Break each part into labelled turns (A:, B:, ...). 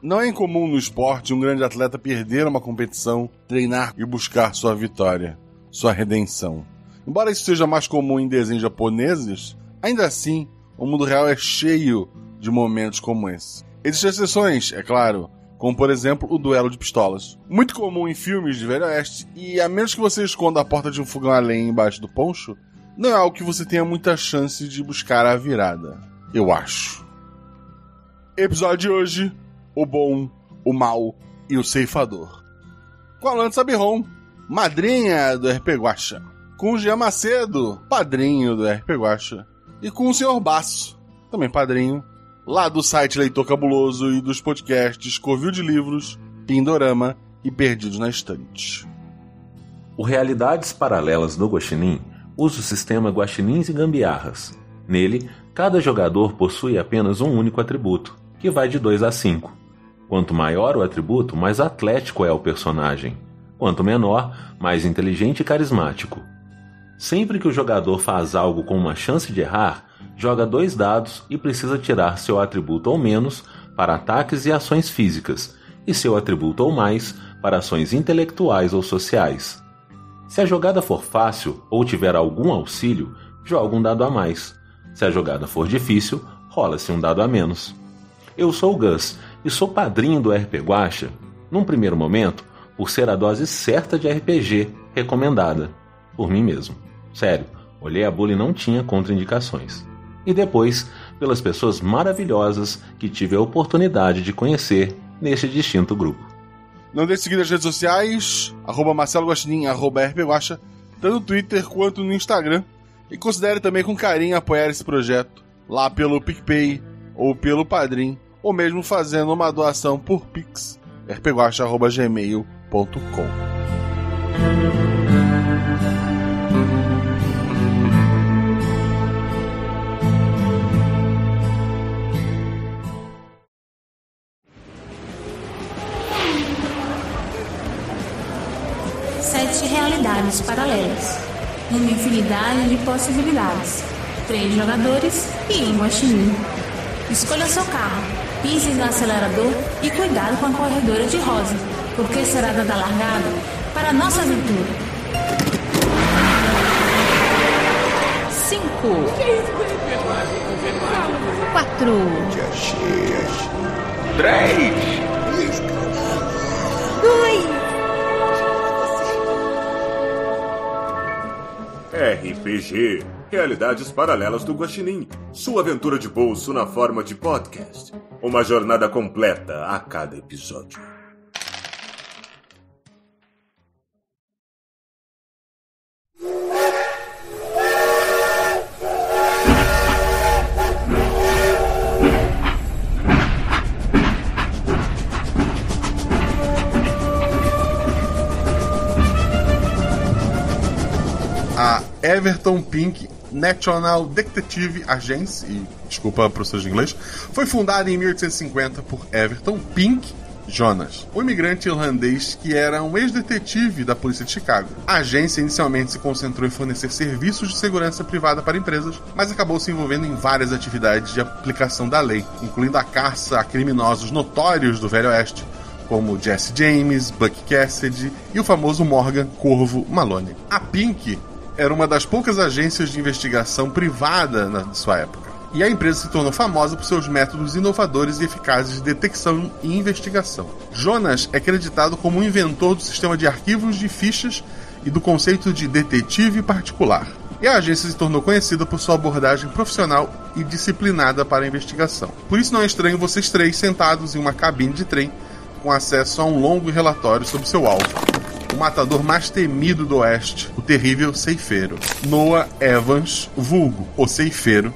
A: Não é incomum no esporte um grande atleta perder uma competição, treinar e buscar sua vitória, sua redenção. Embora isso seja mais comum em desenhos japoneses, ainda assim, o mundo real é cheio de momentos como esse. Existem exceções, é claro, como por exemplo o duelo de pistolas. Muito comum em filmes de Velho Oeste, e a menos que você esconda a porta de um fogão a lenha embaixo do poncho, não é algo que você tenha muita chance de buscar a virada. Eu acho. Episódio de hoje: O Bom, o Mal e o Ceifador. Com a Lança Birron, madrinha do RP Guacha. Com o Jean Macedo, padrinho do RP Guacha. E com o Sr. Baço, também padrinho, lá do site Leitor Cabuloso e dos podcasts Covil de Livros, Pindorama e Perdidos na Estante.
B: O Realidades Paralelas do Guaxinim usa o sistema Guaxinins e Gambiarras. Nele, cada jogador possui apenas um único atributo, que vai de 2 a 5. Quanto maior o atributo, mais atlético é o personagem. Quanto menor, mais inteligente e carismático. Sempre que o jogador faz algo com uma chance de errar, joga dois dados e precisa tirar seu atributo ou menos para ataques e ações físicas, e seu atributo ou mais para ações intelectuais ou sociais. Se a jogada for fácil ou tiver algum auxílio, joga um dado a mais. Se a jogada for difícil, rola-se um dado a menos. Eu sou o Gus e sou padrinho do RP Guacha, num primeiro momento, por ser a dose certa de RPG recomendada, por mim mesmo. Sério, olhei a bula e não tinha contraindicações. E depois, pelas pessoas maravilhosas que tive a oportunidade de conhecer neste distinto grupo.
A: Não deixe de seguir nas redes sociais, arroba Marcelo Guaxinim, arroba RPGuacha, tanto no Twitter quanto no Instagram. E considere também com carinho apoiar esse projeto, lá pelo PicPay ou pelo Padrim, ou mesmo fazendo uma doação por Pix, rpguacha.gmail.com.
C: Sete realidades paralelas. Uma infinidade de possibilidades. Três jogadores e um guaxinim. Escolha seu carro, pise no acelerador e cuidado com a corredora de rosa, porque será dada largada para a nossa aventura. Cinco. Quatro.
D: Três.
C: Dois.
D: RPG Realidades Paralelas do Guaxinim. Sua aventura de bolso na forma de podcast. Uma jornada completa a cada episódio.
A: a Everton Pink National Detective Agency, desculpa professor de inglês, foi fundada em 1850 por Everton Pink Jonas, um imigrante irlandês que era um ex-detetive da polícia de Chicago. A agência inicialmente se concentrou em fornecer serviços de segurança privada para empresas, mas acabou se envolvendo em várias atividades de aplicação da lei, incluindo a caça a criminosos notórios do Velho Oeste, como Jesse James, Buck Cassidy e o famoso Morgan Corvo Malone. A Pink era uma das poucas agências de investigação privada na sua época. E a empresa se tornou famosa por seus métodos inovadores e eficazes de detecção e investigação. Jonas é acreditado como o inventor do sistema de arquivos de fichas e do conceito de detetive particular. E a agência se tornou conhecida por sua abordagem profissional e disciplinada para a investigação. Por isso não é estranho vocês três sentados em uma cabine de trem com acesso a um longo relatório sobre seu alvo matador mais temido do Oeste, o terrível ceifeiro. Noah Evans, vulgo, o ceifeiro.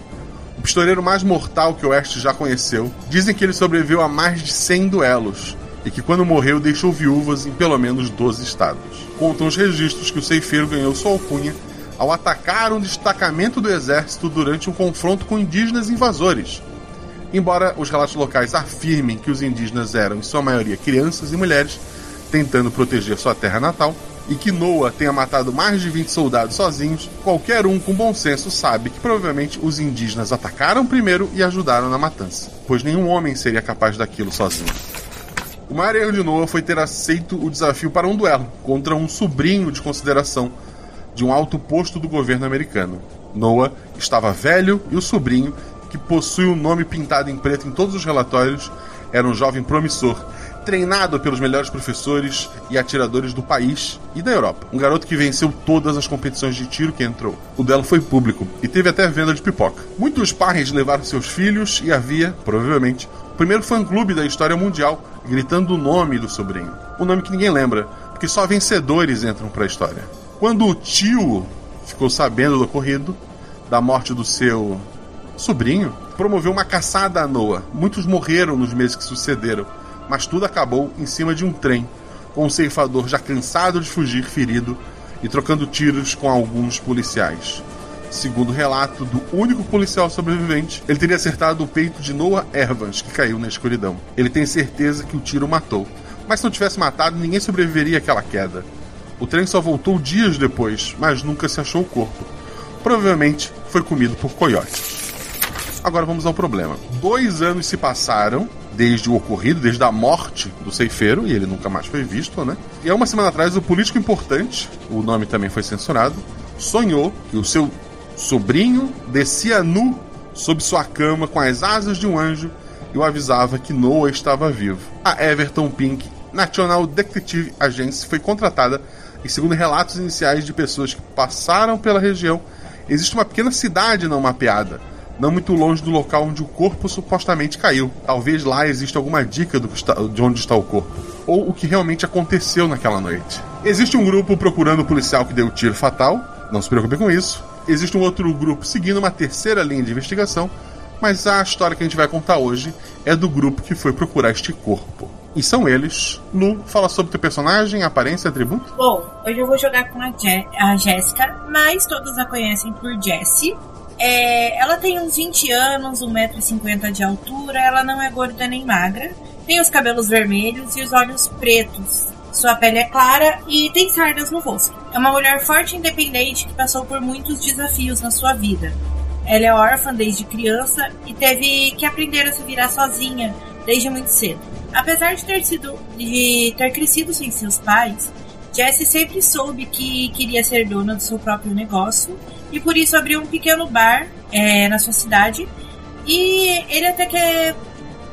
A: O pistoleiro mais mortal que o Oeste já conheceu. Dizem que ele sobreviveu a mais de 100 duelos e que quando morreu deixou viúvas em pelo menos 12 estados. Contam os registros que o ceifeiro ganhou sua alcunha ao atacar um destacamento do exército durante um confronto com indígenas invasores. Embora os relatos locais afirmem que os indígenas eram, em sua maioria, crianças e mulheres, tentando proteger sua terra natal, e que Noah tenha matado mais de 20 soldados sozinhos, qualquer um com bom senso sabe que provavelmente os indígenas atacaram primeiro e ajudaram na matança, pois nenhum homem seria capaz daquilo sozinho. O maior erro de Noah foi ter aceito o desafio para um duelo contra um sobrinho de consideração de um alto posto do governo americano. Noah estava velho e o sobrinho, que possui o um nome pintado em preto em todos os relatórios, era um jovem promissor, treinado pelos melhores professores e atiradores do país e da Europa. Um garoto que venceu todas as competições de tiro que entrou. O duelo foi público e teve até venda de pipoca. Muitos pais levaram seus filhos e havia, provavelmente, o primeiro fã-clube da história mundial gritando o nome do sobrinho. Um nome que ninguém lembra, porque só vencedores entram para a história. Quando o tio ficou sabendo do ocorrido, da morte do seu sobrinho, promoveu uma caçada a Noah. Muitos morreram nos meses que sucederam, mas tudo acabou em cima de um trem, com o ceifador já cansado de fugir ferido e trocando tiros com alguns policiais. Segundo o relato do único policial sobrevivente, ele teria acertado o peito de Noah Evans, que caiu na escuridão. Ele tem certeza que o tiro matou, mas se não tivesse matado, ninguém sobreviveria àquela queda. O trem só voltou dias depois, mas nunca se achou o corpo. Provavelmente foi comido por coiotes. Agora vamos ao problema. Dois anos se passaram desde o ocorrido, desde a morte do ceifeiro, e ele nunca mais foi visto, né? E há uma semana atrás, o político importante, o nome também foi censurado, sonhou que o seu sobrinho descia nu sob sua cama com as asas de um anjo e o avisava que Noah estava vivo. A Everton Pink National Detective Agency foi contratada e, segundo relatos iniciais de pessoas que passaram pela região, existe uma pequena cidade não mapeada, não muito longe do local onde o corpo supostamente caiu. Talvez lá exista alguma dica está, de onde está o corpo, ou o que realmente aconteceu naquela noite. Existe um grupo procurando o policial que deu o tiro fatal, não se preocupe com isso. Existe um outro grupo seguindo uma terceira linha de investigação, mas a história que a gente vai contar hoje é do grupo que foi procurar este corpo. E são eles. Lu, fala sobre teu personagem, aparência, atributo.
E: Bom, hoje eu vou jogar com a, Je a Jéssica, mas todos a conhecem por Jessie. É, ela tem uns 20 anos, 1,50m de altura, ela não é gorda nem magra, tem os cabelos vermelhos e os olhos pretos. Sua pele é clara e tem sardas no rosto. É uma mulher forte e independente que passou por muitos desafios na sua vida. Ela é órfã desde criança e teve que aprender a se virar sozinha desde muito cedo. Apesar de ter sido de ter crescido sem seus pais, Jessie sempre soube que queria ser dona do seu próprio negócio e por isso abriu um pequeno bar é, na sua cidade e ele até que é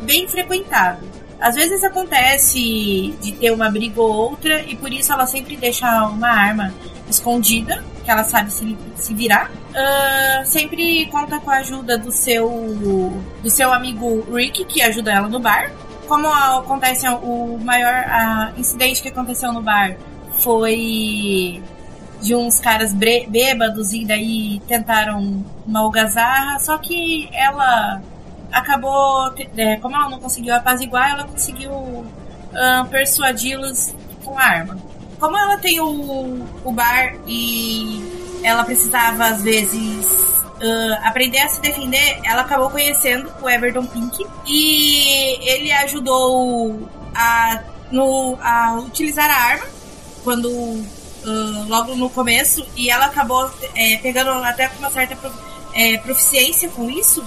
E: bem frequentado. Às vezes acontece de ter uma briga ou outra e por isso ela sempre deixa uma arma escondida, que ela sabe se, se virar. Uh, sempre conta com a ajuda do seu do seu amigo Rick, que ajuda ela no bar. Como acontece o maior incidente que aconteceu no bar foi de uns caras bêbados e daí tentaram uma algazarra, só que ela acabou, é, como ela não conseguiu apaziguar, ela conseguiu uh, persuadi-los com a arma. Como ela tem o, o bar e ela precisava às vezes Uh, aprender a se defender, ela acabou conhecendo o Everton Pink e ele ajudou a, no, a utilizar a arma quando uh, logo no começo e ela acabou é, pegando até com uma certa é, proficiência com isso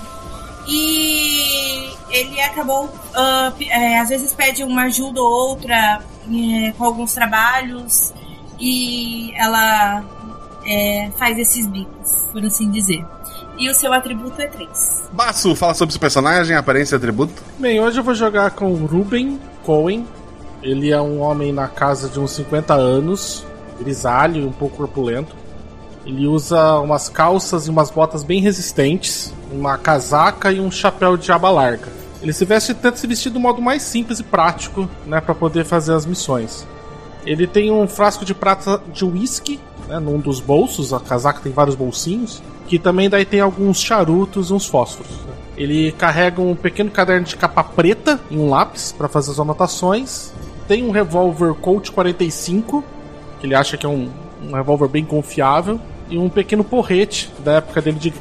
E: e ele acabou, uh, é, às vezes pede uma ajuda ou outra é, com alguns trabalhos e ela é, faz esses bicos, por assim dizer. E o seu atributo é 3.
A: Baço, fala sobre seu personagem, aparência e atributo.
F: Bem, hoje eu vou jogar com o Ruben Cohen. Ele é um homem na casa de uns 50 anos, grisalho e um pouco corpulento. Ele usa umas calças e umas botas bem resistentes, uma casaca e um chapéu de aba larga. Ele se veste tenta se vestir do modo mais simples e prático, né, para poder fazer as missões. Ele tem um frasco de prata de whisky, né, num dos bolsos, a casaca tem vários bolsinhos, que também daí tem alguns charutos e uns fósforos. Ele carrega um pequeno caderno de capa preta e um lápis para fazer as anotações. Tem um revólver Colt 45, que ele acha que é um, um revólver bem confiável e um pequeno porrete da época dele de,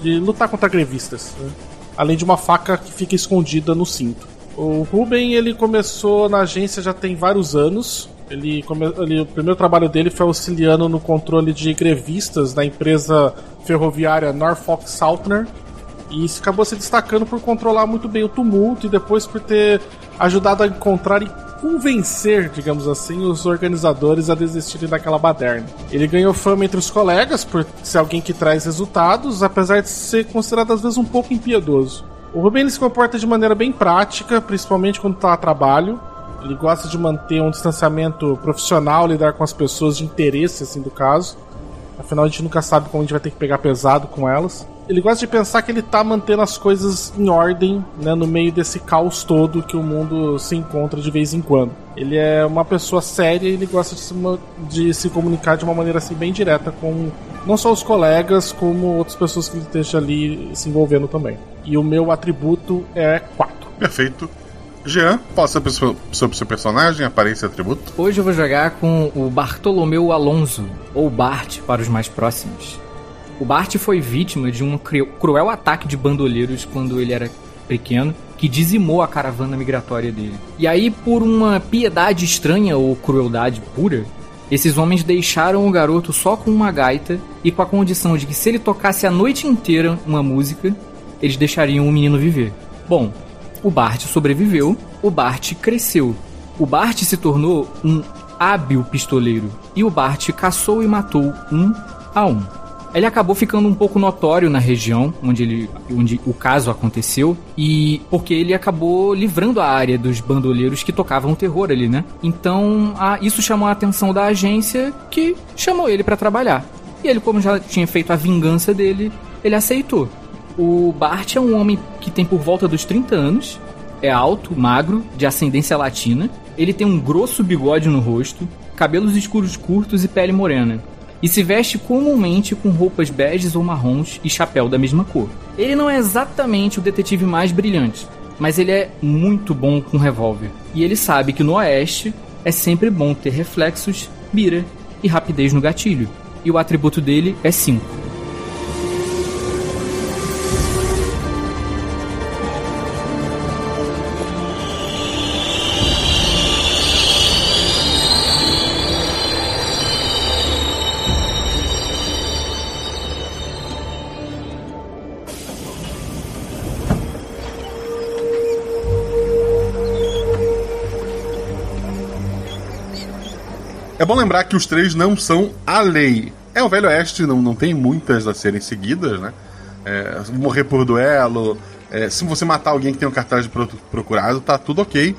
F: de lutar contra grevistas. Né? Além de uma faca que fica escondida no cinto. O Ruben ele começou na agência já tem vários anos. Ele, come... ele, o primeiro trabalho dele foi auxiliando no controle de grevistas da empresa ferroviária Norfolk Southern. E acabou se destacando por controlar muito bem o tumulto e depois por ter ajudado a encontrar e convencer, digamos assim, os organizadores a desistirem daquela baderna. Ele ganhou fama entre os colegas por ser alguém que traz resultados, apesar de ser considerado às vezes um pouco impiedoso. O Ruben se comporta de maneira bem prática, principalmente quando está a trabalho. Ele gosta de manter um distanciamento profissional, lidar com as pessoas de interesse, assim, do caso. Afinal, a gente nunca sabe como a gente vai ter que pegar pesado com elas. Ele gosta de pensar que ele tá mantendo as coisas em ordem, né, no meio desse caos todo que o mundo se encontra de vez em quando. Ele é uma pessoa séria e ele gosta de se, de se comunicar de uma maneira assim bem direta com não só os colegas, como outras pessoas que ele esteja ali se envolvendo também. E o meu atributo é 4.
A: Perfeito. Jean, possa sobre o seu personagem, aparência e atributo?
G: Hoje eu vou jogar com o Bartolomeu Alonso, ou Bart para os mais próximos. O Bart foi vítima de um cruel ataque de bandoleiros quando ele era pequeno, que dizimou a caravana migratória dele. E aí, por uma piedade estranha ou crueldade pura, esses homens deixaram o garoto só com uma gaita e com a condição de que se ele tocasse a noite inteira uma música, eles deixariam o menino viver. Bom, o Bart sobreviveu, o Bart cresceu. O Bart se tornou um hábil pistoleiro e o Bart caçou e matou um a um. Ele acabou ficando um pouco notório na região onde, ele, onde o caso aconteceu e porque ele acabou livrando a área dos bandoleiros que tocavam terror ali, né? Então a, isso chamou a atenção da agência que chamou ele para trabalhar. E ele, como já tinha feito a vingança dele, ele aceitou. O Bart é um homem que tem por volta dos 30 anos, é alto, magro, de ascendência latina. Ele tem um grosso bigode no rosto, cabelos escuros curtos e pele morena. E se veste comumente com roupas beges ou marrons e chapéu da mesma cor. Ele não é exatamente o detetive mais brilhante, mas ele é muito bom com revólver. E ele sabe que no Oeste é sempre bom ter reflexos, mira e rapidez no gatilho. E o atributo dele é 5.
A: É bom lembrar que os três não são a lei. É o Velho Oeste, não, não tem muitas a serem seguidas, né? É, morrer por duelo, é, se você matar alguém que tem um cartaz de procurado, tá tudo ok.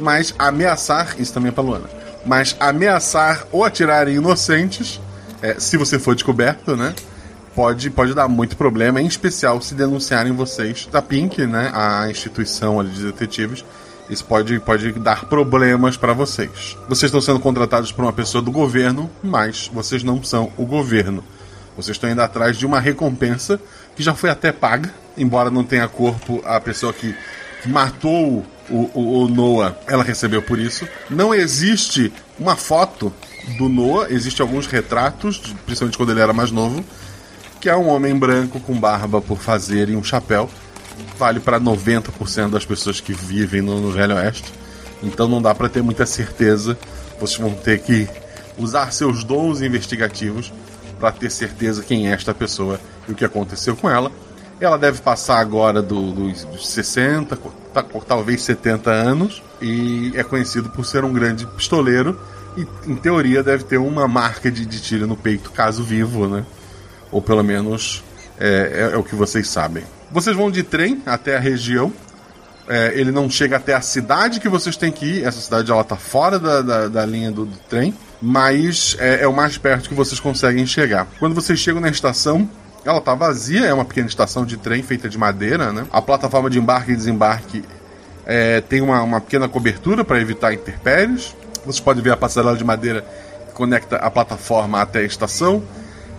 A: Mas ameaçar, isso também é pra Luana, mas ameaçar ou atirar em inocentes, é, se você for descoberto, né? Pode, pode dar muito problema, em especial se denunciarem vocês da Pink, né? A instituição ali de detetives isso pode, pode dar problemas para vocês. Vocês estão sendo contratados por uma pessoa do governo, mas vocês não são o governo. Vocês estão indo atrás de uma recompensa que já foi até paga, embora não tenha corpo a pessoa que, matou o, o, o, Noah, ela recebeu por isso. Não existe uma foto do Noah, existem alguns retratos, principalmente quando ele era mais novo, que é um homem branco com barba por fazer e um chapéu vale para 90% das pessoas que vivem no, no Velho Oeste. Então não dá para ter muita certeza. Vocês vão ter que usar seus dons investigativos para ter certeza quem é esta pessoa e o que aconteceu com ela. Ela deve passar agora do, dos, dos 60, tá, talvez 70 anos, e é conhecido por ser um grande pistoleiro. E em teoria deve ter uma marca de, de tiro no peito, caso vivo, né? Ou pelo menos é, é, é o que vocês sabem. Vocês vão de trem até a região. É, ele não chega até a cidade que vocês têm que ir. Essa cidade ela tá fora da, da, da linha do, do, trem, mas é, é, o mais perto que vocês conseguem chegar. Quando vocês chegam na estação, ela tá vazia, é uma pequena estação de trem feita de madeira, né? A plataforma de embarque e desembarque é, tem uma, uma pequena cobertura para evitar intempéries. Vocês podem ver a passarela de madeira que conecta a plataforma até a estação.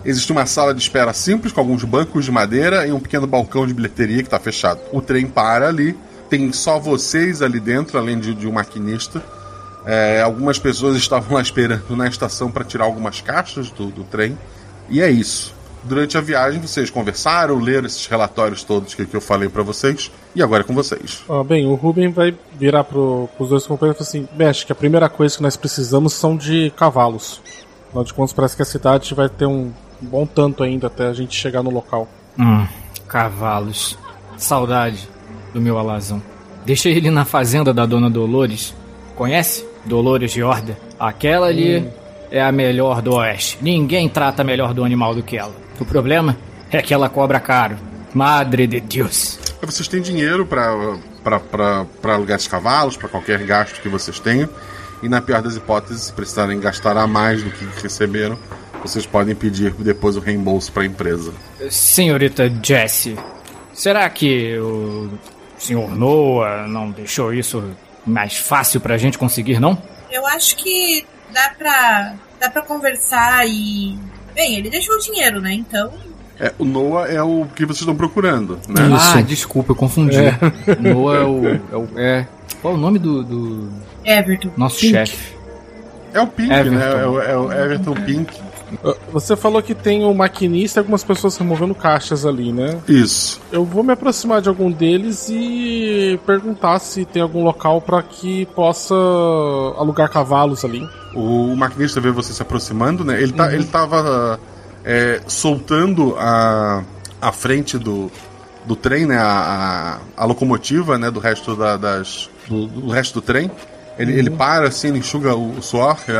A: Existe uma sala de espera simples com alguns bancos de madeira e um pequeno balcão de bilheteria que está fechado. O trem para ali, tem só vocês ali dentro, além de, de um maquinista. É, algumas pessoas estavam lá esperando na estação para tirar algumas caixas do, do, trem. E é isso. Durante a viagem vocês conversaram, leram esses relatórios todos que, que eu falei para vocês. E agora é com vocês.
F: Ah, bem, o Ruben vai virar para os dois companheiros e falar assim: Mexe, que a primeira coisa que nós precisamos são de cavalos. Afinal de contas, parece que a cidade vai ter um um bom tanto ainda até a gente chegar no local.
G: Hum, cavalos. Saudade do meu alazão. Deixa ele na fazenda da dona Dolores. Conhece? Dolores de Horda. Aquela ali
F: Hum.
G: é a melhor do oeste. Ninguém trata melhor do animal do que ela. O problema é que ela cobra caro. Madre de Deus.
A: Vocês têm dinheiro pra alugar esses cavalos, pra qualquer gasto que vocês tenham. E na pior das hipóteses, se precisarem gastar a mais do que receberam, vocês podem pedir depois o reembolso pra empresa.
G: Senhorita Jessie, será que o senhor Noah não deixou isso mais fácil pra gente conseguir, não?
E: Eu acho que dá pra, dá pra conversar e. Bem, ele deixou o dinheiro, né? Então.
A: É, o Noah é o que vocês estão procurando, né?
G: Ah, desculpa, eu confundi. Noah é o, é o- é- Qual é o nome do, do
E: Everton.
G: nosso chefe?
A: É o Pink,
G: Everton.
A: né? É o, é o Everton Pink.
F: Você falou que tem um maquinista e algumas pessoas removendo caixas ali, né?
A: Isso.
F: Eu vou me aproximar de algum deles e perguntar se tem algum local pra que possa alugar cavalos ali.
A: O, maquinista vê você se aproximando, né? Ele, tá, ele tava é, soltando a, a frente do, do trem, né? A, a, a locomotiva, né? Do resto da- das. Do, do resto do trem. Ele, ele para assim, ele enxuga o, o suor. ele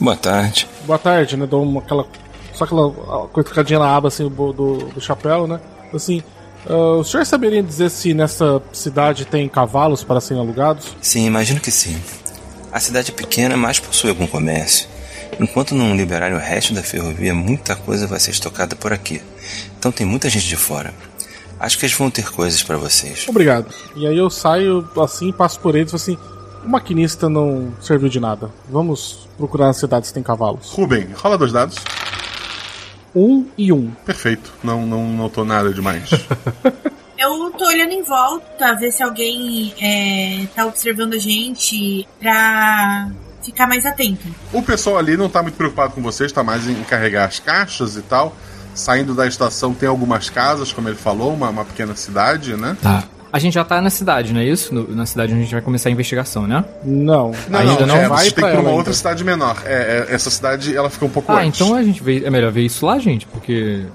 H: Boa tarde.
F: Boa tarde, né? Dou uma, aquela. Só aquela cutucadinha na aba assim do, do, chapéu, né? Assim. ah, o senhor saberia dizer se nessa cidade tem cavalos para serem alugados?
H: Sim, imagino que sim. A cidade é pequena, mas possui algum comércio. Enquanto não liberarem o resto da ferrovia, muita coisa vai ser estocada por aqui. Então tem muita gente de fora. Acho que eles vão ter coisas para vocês.
F: Obrigado. E aí eu saio assim, passo por eles e falo assim: o maquinista não serviu de nada. Vamos procurar na cidade se tem cavalos.
A: Rubem, rola dois dados.
F: Um e um.
A: Perfeito. Não, não notou nada demais.
E: Eu tô olhando em volta, ver se alguém é, tá observando a gente pra ficar mais atento.
A: o pessoal ali não tá muito preocupado com vocês, tá mais em carregar as caixas e tal. Saindo da estação tem algumas casas, como ele falou, uma, uma pequena cidade, né?
G: Tá. A gente já tá na cidade, não é isso? No- na cidade onde a gente vai começar a investigação, né?
F: Não.
A: Não,
G: Ainda não
A: é,
F: vai
A: vocês têm
F: pra
A: que ir pra uma outra cidade menor. É, é, essa cidade ela fica um pouco
G: Ah,
A: antes.
G: então a gente vê, é melhor ver isso lá, gente, porque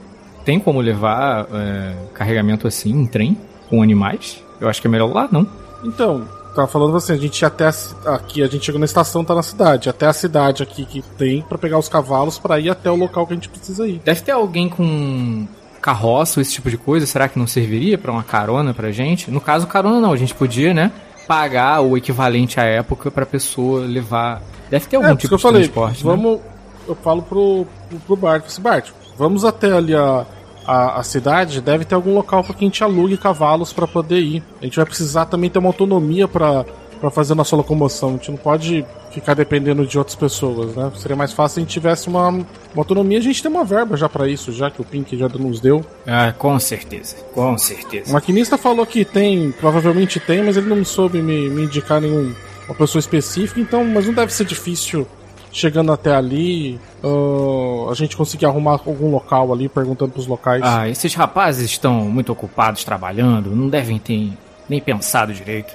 G: tem como levar é, carregamento assim em trem com animais? Eu acho que é melhor lá, não?
F: Então, tava falando assim, a gente ia até a, aqui, a gente chegou na estação, tá na cidade, até a cidade aqui que tem pra pegar os cavalos pra ir até o local que a gente precisa ir.
G: Deve ter alguém com carroça ou esse tipo de coisa. Será que não serviria pra uma carona pra gente? No caso, carona não. A gente podia, né? Pagar o equivalente à época pra pessoa levar. Deve ter algum
F: é, por isso
G: tipo de
F: falei,
G: transporte. né?
F: vamos, eu falo pro, pro, pro Bart, assim, Bart, vamos até ali a, a, a cidade, deve ter algum local pra que a gente alugue cavalos pra poder ir. A gente vai precisar também ter uma autonomia pra pra fazer nossa locomoção. A gente não pode ficar dependendo de outras pessoas, né? Seria mais fácil se a gente tivesse uma, uma autonomia. A gente tem uma verba já pra isso, já que o Pink já nos deu.
G: Ah, com certeza. Com certeza.
F: O maquinista falou que tem, provavelmente tem, mas ele não soube me, me indicar nenhum uma pessoa específica, então, mas não deve ser difícil chegando até ali ah, a gente conseguir arrumar algum local ali, perguntando pros locais.
G: Ah, esses rapazes estão muito ocupados trabalhando, não devem ter nem pensado direito.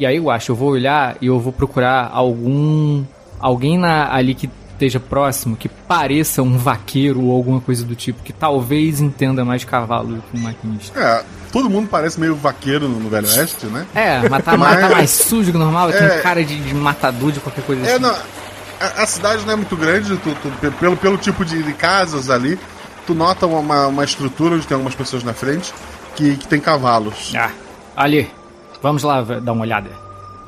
G: E aí eu acho, eu vou olhar e eu vou procurar algum. alguém na, ali que esteja próximo, que pareça um vaqueiro ou alguma coisa do tipo, que talvez entenda mais cavalo que um maquinista.
A: É, todo mundo parece meio vaqueiro no, Velho Oeste, né?
G: É, mas tá,
A: Mas-
G: tá mais sujo que normal, tem
A: É.
G: cara de, de matador de qualquer coisa
A: É,
G: assim.
A: não, a, a cidade não é muito grande, tu- tu- pe- pelo, pelo tipo de, de casas ali, tu nota uma, uma estrutura onde tem algumas pessoas na frente que, que tem cavalos.
G: Ah, ali, vamos lá dar uma olhada.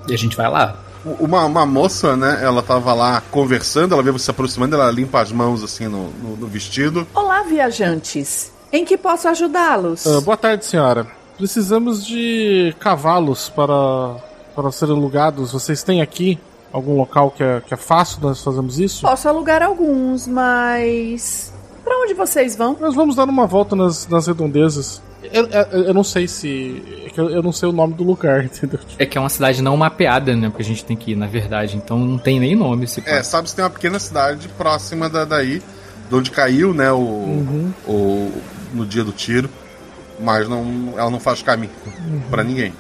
G: E a gente vai lá.
A: Uma, uma moça, né, ela tava lá conversando, ela vê você se aproximando, ela limpa as mãos assim no, no- no vestido.
I: Olá, viajantes. Em que posso ajudá-los?
F: Ah, boa tarde, senhora. Precisamos de cavalos para, para serem alugados. Vocês têm aqui algum local que é, que é fácil nós fazermos isso?
I: Posso alugar alguns, mas. Pra onde vocês vão?
F: Nós vamos dar uma volta nas, nas redondezas. Eu, eu, eu não sei se. é que Eu, eu não sei o nome do lugar, entendeu?
G: É que é uma cidade não mapeada, né? Porque a gente tem que ir, na verdade. Então não tem nem nome esse
A: É, sabe se tem uma pequena cidade próxima da, daí, de onde caiu, né, o,
F: Uhum.
A: o no dia do tiro, mas não, ela não faz caminho pra ninguém.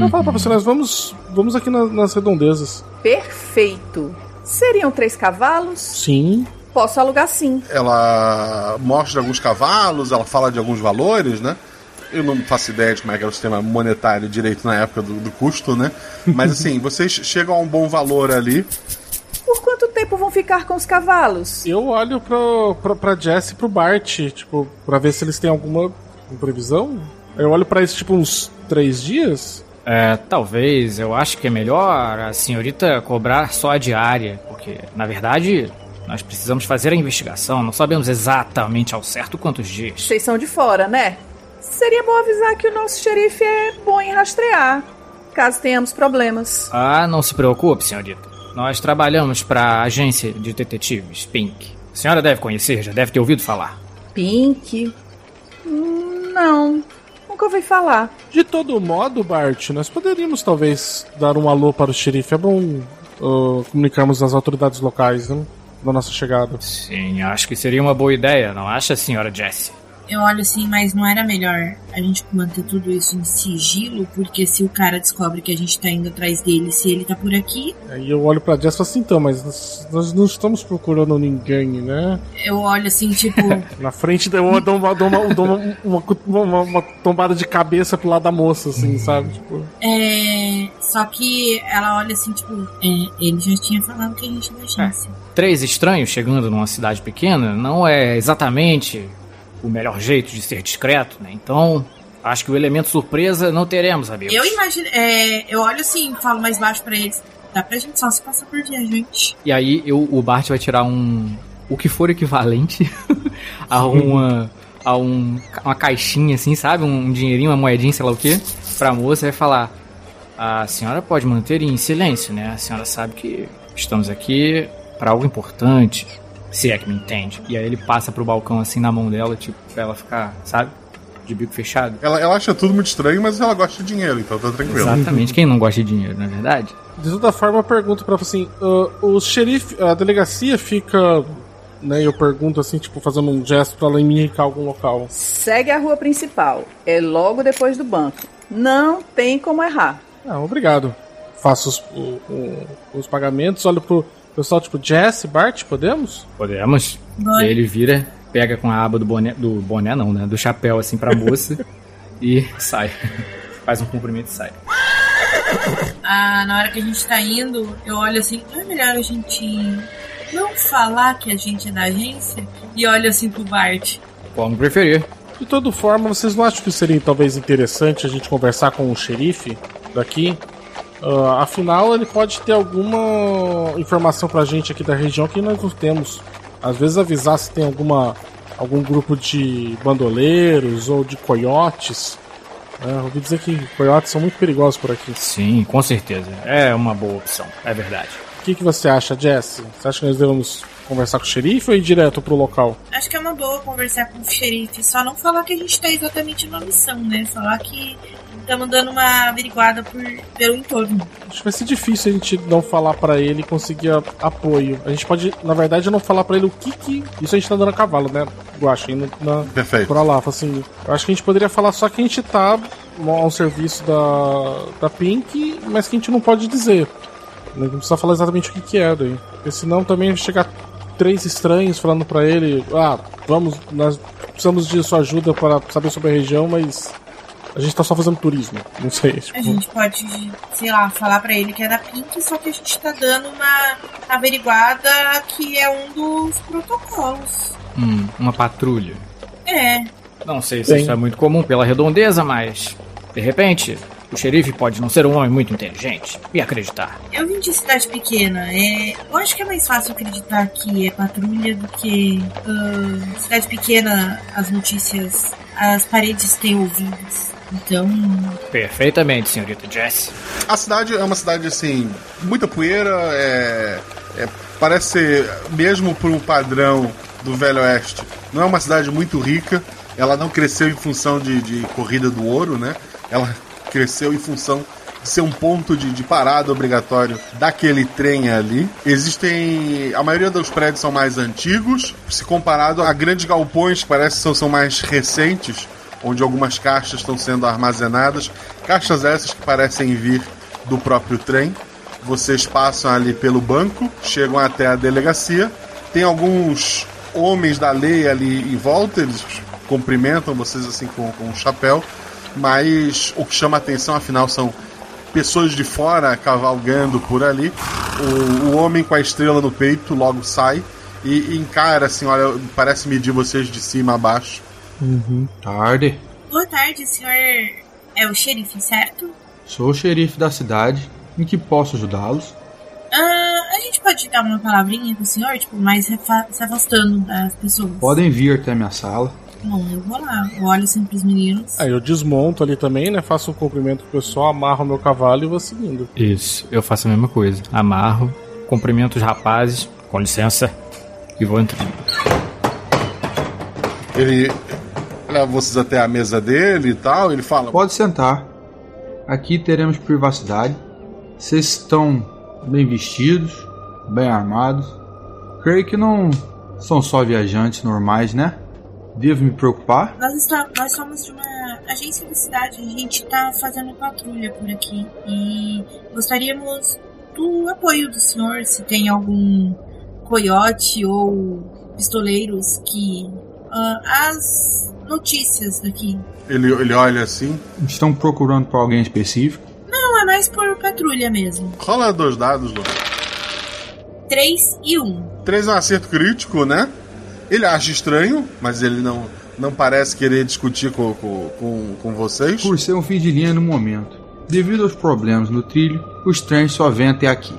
F: Eu falo pra você, nós vamos, vamos aqui na- nas redondezas.
I: Perfeito. Seriam três cavalos?
F: Sim.
I: Posso alugar sim.
A: Ela mostra alguns cavalos, ela fala de alguns valores, né? Eu não faço ideia de como é era o sistema monetário direito na época do, do custo, né? Mas assim, vocês chegam a um bom valor ali.
I: Por quanto tempo vão ficar com os cavalos?
F: Eu olho pro, pro, pra Jess e pro Bart, tipo, pra ver se eles têm alguma previsão. Eu olho pra isso, tipo, uns três dias.
G: É, talvez, eu acho que é melhor a senhorita cobrar só a diária, porque, na verdade, nós precisamos fazer a investigação, não sabemos exatamente ao certo quantos dias.
I: Vocês são de fora, né? Seria bom avisar que o nosso xerife é bom em rastrear, caso tenhamos problemas.
G: Ah, não se preocupe, senhorita. Nós trabalhamos para a agência de detetives, Pink. A senhora deve conhecer, já deve ter ouvido falar.
I: Pink? Não, nunca ouvi falar.
F: De todo modo, Bart, nós poderíamos talvez dar um alô para o xerife. É bom uh, comunicarmos às autoridades locais, né? Da nossa chegada.
G: Sim, acho que seria uma boa ideia, não acha, senhora Jessie?
E: Eu olho assim, mas não era melhor a gente manter tudo isso em sigilo? Porque se o cara descobre que a gente tá indo atrás dele, se ele tá por aqui,
F: Aí eu olho pra Jess e falo assim, então, mas nós, nós não estamos procurando ninguém, né?
E: eu olho assim, tipo,
F: Na frente eu dou uma, dou uma, dou uma, uma, uma- uma tombada de cabeça pro lado da moça, assim, sabe? Tipo,
E: é. Só que ela olha assim, tipo, é, ele já tinha falado que a gente da agência.
G: Três estranhos chegando numa cidade pequena não é exatamente o melhor jeito de ser discreto, né? Então, acho que o elemento surpresa não teremos, amigos.
E: Eu imagino. É, eu olho assim, falo mais baixo pra eles. Dá pra gente só se passar por viajante.
G: E aí eu, o Bart vai tirar um. O que for equivalente a uma. a um, uma caixinha assim, sabe? Um dinheirinho, uma moedinha, sei lá o que, pra moça e vai falar. A senhora pode manter em silêncio, né? A senhora sabe que estamos aqui para algo importante. Se é que me entende. E aí ele passa pro balcão assim na mão dela, tipo, pra ela ficar, sabe? De bico fechado.
A: Ela, ela acha tudo muito estranho, mas ela gosta de dinheiro, então tá tranquilo.
G: Exatamente. Quem não gosta de dinheiro, não é verdade?
F: de toda forma, eu pergunto pra ela assim: ah, o xerife, a delegacia fica. Né, eu pergunto assim, tipo, fazendo um gesto pra ela me indicar algum local.
I: Segue a rua principal. É logo depois do banco. Não tem como errar.
F: Ah, obrigado. Faço os, o- o- os pagamentos, olho pro pessoal, tipo, Jess, Bart, podemos?
G: Podemos.
E: Bora.
G: E aí ele vira, pega com a aba do boné. Do boné não, né? Do chapéu assim pra moça e sai. Faz um cumprimento e sai.
E: Ah, na hora que a gente tá indo, eu olho assim, não é melhor a gente não falar que a gente é da agência? E olho assim pro Bart.
G: Como preferir.
F: De toda forma, vocês não acham que seria talvez interessante a gente conversar com o xerife daqui? Ah, afinal, ele pode ter alguma informação pra gente aqui da região que nós não temos. Às vezes avisar se tem alguma algum grupo de bandoleiros ou de coiotes. É, ouvi dizer que coiotes são muito perigosos por aqui.
G: Sim, com certeza. É uma boa opção, é verdade.
F: O que, que você acha, Jesse? Você acha que nós devemos conversar com o xerife ou ir direto pro local?
E: Acho que é uma boa conversar com o xerife. Só não falar que a gente tá exatamente na missão, né? Falar que estamos dando uma averiguada por, pelo entorno.
F: Acho que vai ser difícil a gente não falar pra ele e conseguir a- apoio. A gente pode, na verdade, não falar pra ele o que que. Isso a gente tá dando a cavalo, né? Guaxa, indo na,
A: Perfeito.
F: pra lá. Assim, eu acho que a gente poderia falar só que a gente tá ao serviço da, da Pink, mas que a gente não pode dizer. Não precisa falar exatamente o que, que é daí. Porque senão também chegar três estranhos falando pra ele: Ah, vamos, nós precisamos de sua ajuda para saber sobre a região, mas a gente tá só fazendo turismo. Não sei.
E: A
F: Tipo,
E: gente pode, sei lá, falar pra ele que é da Pink, só que a gente tá dando uma averiguada que é um dos protocolos.
G: Hum, uma patrulha.
E: É,
G: Não sei se
F: Bem.
G: isso é muito comum pela redondeza, mas. De repente, o xerife pode não ser um homem muito inteligente. E acreditar.
E: eu vim de cidade pequena. É, eu acho que é mais fácil acreditar que é patrulha do que ah, cidade pequena, as notícias, as paredes têm ouvidos. Então,
G: Perfeitamente, senhorita Jess.
A: A cidade é uma cidade assim, muita poeira, é, é- parece ser, mesmo por um padrão do Velho Oeste, não é uma cidade muito rica. Ela não cresceu em função de, de corrida do ouro, né? Ela cresceu em função de ser um ponto de, de parada obrigatório daquele trem ali. Existem. A maioria dos prédios são mais antigos, se comparado a grandes galpões que parece que são, são mais recentes, onde algumas caixas estão sendo armazenadas. Caixas essas que parecem vir do próprio trem. Vocês passam ali pelo banco, chegam até a delegacia. Tem alguns homens da lei ali em volta, eles cumprimentam vocês assim com, com um chapéu, mas o que chama a atenção, afinal, são pessoas de fora cavalgando por ali. O, o homem com a estrela no peito logo sai e, e encara assim, olha, parece medir vocês de cima a baixo.
J: Uhum. Tarde.
E: Boa tarde, senhor. É o xerife, certo?
J: Sou o xerife da cidade. Em que posso ajudá-los?
E: Ah, a gente pode dar uma palavrinha com o senhor, tipo, mais se afastando das pessoas.
J: Podem vir até a minha sala.
E: Bom, eu vou lá, eu olho sempre os meninos.
F: Aí eu desmonto ali também, né? Faço um cumprimento pro pessoal, amarro meu cavalo e vou seguindo.
G: Isso, eu faço a mesma coisa. Amarro, cumprimento os rapazes, com licença, e vou entrar.
A: Ele leva vocês até a mesa dele e tal, ele fala:
J: Pode sentar. Aqui teremos privacidade. Vocês estão bem vestidos, bem armados. Creio que não são só viajantes normais, né? Devo me preocupar?
E: Nós, está, nós somos de uma agência da cidade. A gente está fazendo patrulha por aqui. E gostaríamos do apoio do senhor, se tem algum coiote ou pistoleiros que. Uh, as notícias daqui.
A: Ele, ele olha assim.
J: Estão procurando por alguém específico?
E: Não, é mais por patrulha mesmo.
A: Rola dois dados, Lu.
E: 3 e 1. Um.
A: 3 é um acerto crítico, né? Ele acha estranho, mas ele não, não parece querer discutir com, com, com, com vocês.
J: Por ser um fim de linha no momento. Devido aos problemas no trilho, os trens só vêm até aqui.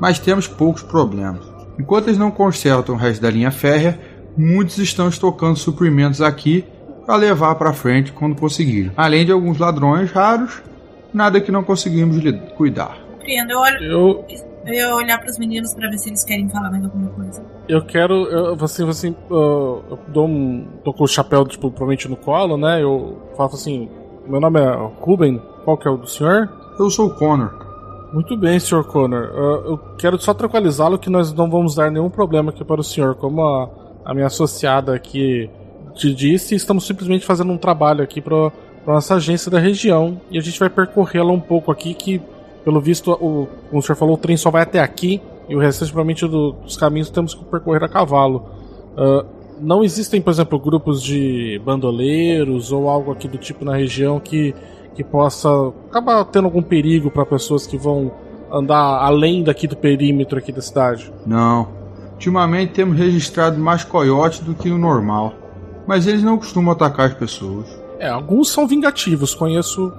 J: Mas temos poucos problemas. Enquanto eles não consertam o resto da linha férrea, muitos estão estocando suprimentos aqui para levar para frente quando conseguir. Além de alguns ladrões raros, nada que não conseguimos cuidar.
E: Compreendo, eu olho. Eu... Eu ia olhar para os meninos para ver se eles querem falar mais alguma coisa.
F: Eu quero, eu, assim, assim, eu, eu dou um, tô com o chapéu, tipo, provavelmente no colo, né? Eu falo assim, meu nome é Ruben, qual que é o do senhor?
J: Eu sou o Connor.
F: Muito bem, senhor Connor. Eu quero só tranquilizá-lo que nós não vamos dar nenhum problema aqui para o senhor. Como a, a minha associada aqui te disse, estamos simplesmente fazendo um trabalho aqui para nossa agência da região e a gente vai percorrê-la um pouco aqui que pelo visto o, como o senhor falou o trem só vai até aqui e o restante provavelmente do, dos caminhos temos que percorrer a cavalo. Uh, não existem por exemplo grupos de bandoleiros ou algo aqui do tipo na região que que possa acabar tendo algum perigo para pessoas que vão andar além daqui do perímetro aqui da cidade?
J: Não. Ultimamente temos registrado mais coiotes do que o normal. Mas eles não costumam atacar as pessoas.
F: É, alguns são vingativos, conheço,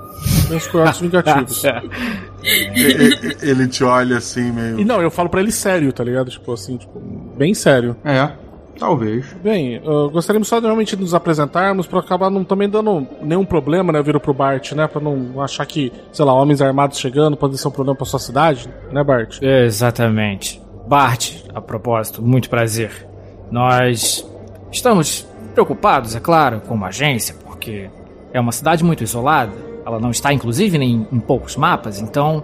F: conheço coiotes vingativos.
A: ele, ele te olha assim meio.
F: E não, eu falo para ele sério, tá ligado? Tipo assim, tipo, bem sério.
J: É. Talvez.
F: Bem, uh, gostaríamos só de realmente nos apresentarmos para acabar não também dando nenhum problema, né? Eu viro pro Bart, né? Pra não achar que, sei lá, homens armados chegando pode ser um problema pra sua cidade, né, Bart?
G: Exatamente. Bart, a propósito, muito prazer. Nós estamos Preocupados, é claro, como agência, porque é uma cidade muito isolada, ela não está inclusive nem em poucos mapas, então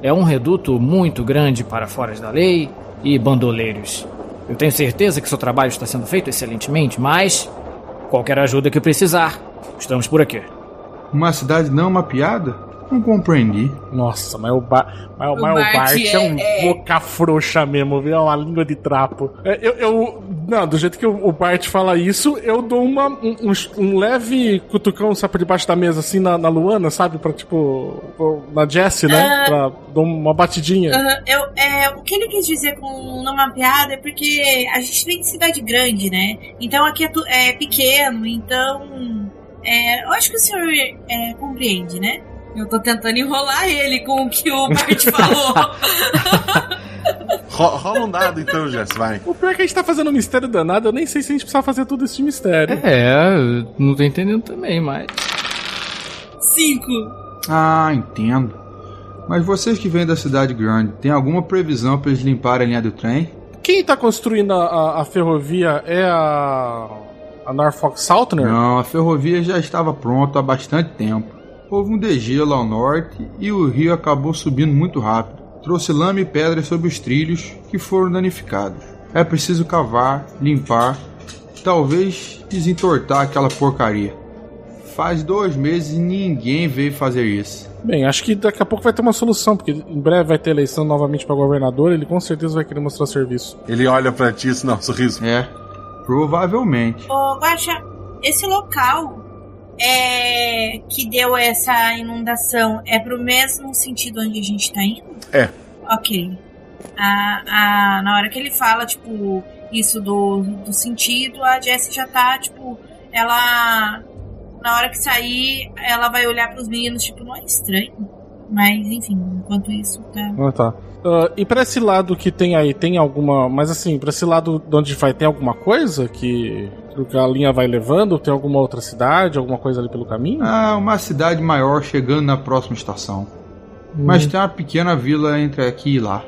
G: é um reduto muito grande para fora da lei e bandoleiros. Eu tenho certeza que seu trabalho está sendo feito excelentemente, mas qualquer ajuda que precisar, estamos por aqui.
J: Uma cidade não mapeada? Não compreendi.
F: Nossa, mas o, ba mas, o, mas Bart, Bart é, é, um é... boca frouxa mesmo, viu? É uma língua de trapo. É, eu, eu, não, do jeito que o Bart fala isso, eu dou uma, um, um leve cutucão, sabe, por debaixo da mesa, assim, na, na Luana, sabe? Pra, tipo, na Jessie, né? Uh... Pra dar uma batidinha.
E: Uh, eu, é, o que ele quis dizer com não mapeada é porque a gente vem de cidade grande, né? Então aqui é, é pequeno, então... É, eu acho que o senhor é, compreende, né? Eu tô tentando enrolar ele com o que o Bart falou.
A: Rola um dado então, Jess, vai.
F: O pior é que a gente tá fazendo um mistério danado, eu nem sei se a gente precisa fazer tudo esse mistério.
G: É, não tô entendendo também, mas.
E: Cinco.
J: Ah, entendo. Mas vocês que vêm da cidade grande, tem alguma previsão para eles limparem a linha do trem?
F: Quem tá construindo a, a, a ferrovia é a. a Norfolk Southern?
J: Não, a ferrovia já estava pronta há bastante tempo. Houve um degelo ao norte e o rio acabou subindo muito rápido. Trouxe lama e pedras sobre os trilhos que foram danificados. É preciso cavar, limpar, talvez desentortar aquela porcaria. Faz dois meses e ninguém veio fazer isso.
F: Bem, acho que daqui a pouco vai ter uma solução, porque em breve vai ter eleição novamente para governador, ele com certeza vai querer mostrar serviço.
A: Ele olha para ti, assim, não, sorriso.
J: É, provavelmente.
E: Ô, Guaxa, esse local é, que deu essa inundação é pro mesmo sentido onde a gente tá indo?
A: É.
E: Ok. A, a, na hora que ele fala, tipo, isso do, do sentido, a Jessie já tá, tipo, ela. Na hora que sair, ela vai olhar pros meninos, tipo, não é estranho. Mas, enfim, enquanto isso, tá.
F: Ah, tá. Ah, e pra esse lado que tem aí, tem alguma. Mas assim, pra esse lado de onde vai, tem alguma coisa que, que a linha vai levando? Tem alguma outra cidade, alguma coisa ali pelo caminho?
J: Ah, uma cidade maior chegando na próxima estação. Mas tem uma pequena vila entre aqui e lá.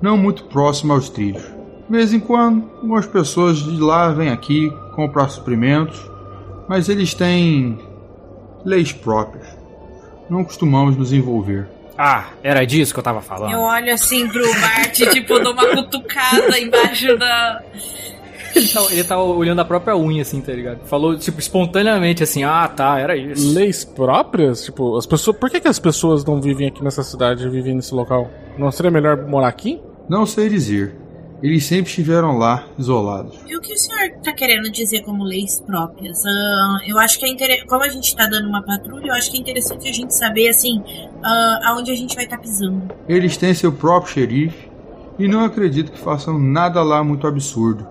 J: Não muito próxima aos trilhos. De vez em quando, algumas pessoas de lá vêm aqui comprar suprimentos, mas eles têm leis próprias. Não costumamos nos envolver.
G: Ah, era disso que eu tava falando.
E: Eu olho assim pro Bart, tipo, dou uma cutucada embaixo da.
G: Ele tá, ele tá olhando a própria unha, assim, tá ligado? Falou, tipo, espontaneamente, assim, ah, tá, era isso.
F: Leis próprias? Tipo, as pessoas. Por que, que as pessoas não vivem aqui nessa cidade, vivem nesse local? Não seria melhor morar aqui?
J: Não sei dizer. Eles sempre estiveram lá, isolados.
E: E o que o senhor tá querendo dizer como leis próprias? Ah, eu acho que é interessante. Como a gente tá dando uma patrulha, eu acho que é interessante a gente saber, assim, ah, aonde a gente vai estar pisando.
J: Eles têm seu próprio xerife e não acredito que façam nada lá muito absurdo.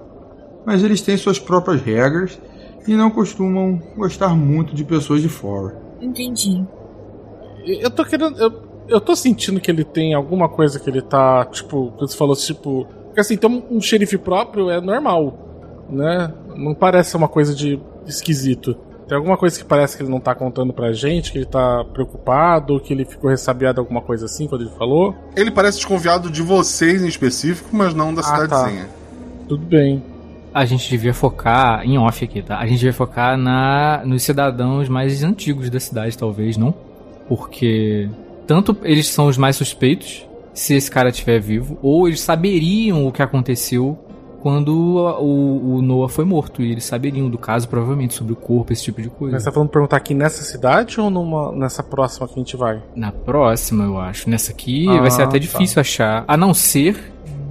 J: Mas eles têm suas próprias regras e não costumam gostar muito de pessoas de fora.
E: Entendi.
F: Eu tô querendo. Eu, eu tô sentindo que ele tem alguma coisa que ele tá, tipo, quando você falou, tipo. Porque assim, ter um, xerife próprio é normal, né? Não parece uma coisa de esquisito. Tem alguma coisa que parece que ele não tá contando pra gente, que ele tá preocupado, que ele ficou ressabiado, alguma coisa assim, quando ele falou?
A: Ele parece desconfiado de vocês em específico, mas não da
F: Ah, tá.
A: cidadezinha.
F: Tudo bem.
G: A gente devia focar, em off aqui, tá? A gente devia focar na, nos cidadãos mais antigos da cidade, talvez, não? Porque tanto eles são os mais suspeitos, se esse cara estiver vivo, ou eles saberiam o que aconteceu quando o, o Noah foi morto. E eles saberiam do caso, provavelmente, sobre o corpo, esse tipo de coisa.
F: Mas você tá falando perguntar aqui nessa cidade ou numa, nessa próxima que a gente vai?
G: Na próxima, eu acho. Nessa aqui
F: Ah,
G: vai ser até
F: tá.
G: difícil achar. A não ser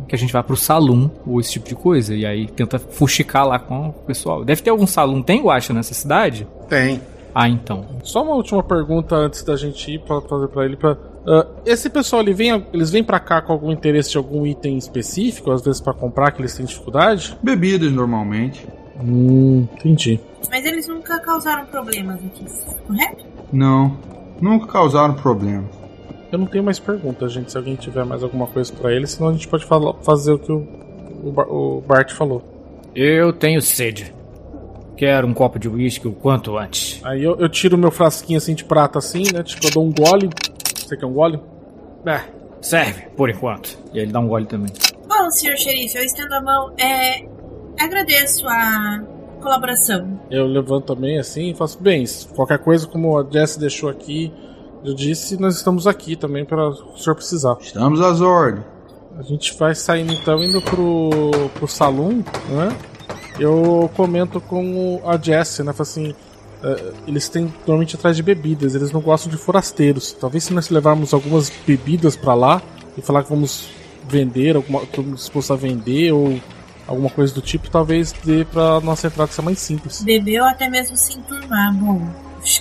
G: que a gente vá pro salão ou esse tipo de coisa. E aí tenta fuxicar lá com o pessoal. Deve ter algum salão. Tem guacha nessa cidade?
A: Tem.
G: Ah, então.
F: Só uma última pergunta antes da gente ir pra fazer pra ele. Pra, Ah, esse pessoal, ele vem, eles vêm pra cá com algum interesse de algum item específico, às vezes pra comprar que eles têm dificuldade?
J: Bebidas normalmente.
F: Hum, entendi.
E: Mas eles nunca causaram problemas aqui, correto?
J: Não, nunca causaram problemas.
F: Eu não tenho mais perguntas, gente. Se alguém tiver mais alguma coisa pra ele, senão a gente pode falar- fazer o que o, o, o Bart falou.
G: Eu tenho sede. Quero um copo de uísque o quanto antes.
F: Aí eu, eu tiro meu frasquinho assim de prata assim, né? Tipo, eu dou um gole. Você quer um gole?
G: É, serve, por enquanto. E aí ele dá um gole também.
E: Bom, senhor xerife, eu estendo a mão. É, agradeço a colaboração.
F: Eu levanto também assim e faço bem. Qualquer coisa, como a Jess deixou aqui, eu disse, nós estamos aqui também para o senhor precisar.
J: Estamos às ordens.
F: A gente vai saindo então, indo pro, pro salão, né? Eu comento com a Jess, né? Falo assim. Eh, eles têm normalmente atrás de bebidas, eles não gostam de forasteiros. Talvez se nós levarmos algumas bebidas pra lá e falar que vamos vender, alguma, estamos dispostos a vender ou alguma coisa do tipo, talvez dê pra nossa entrada ser mais simples.
E: Beber ou até mesmo se enturmar. Bom,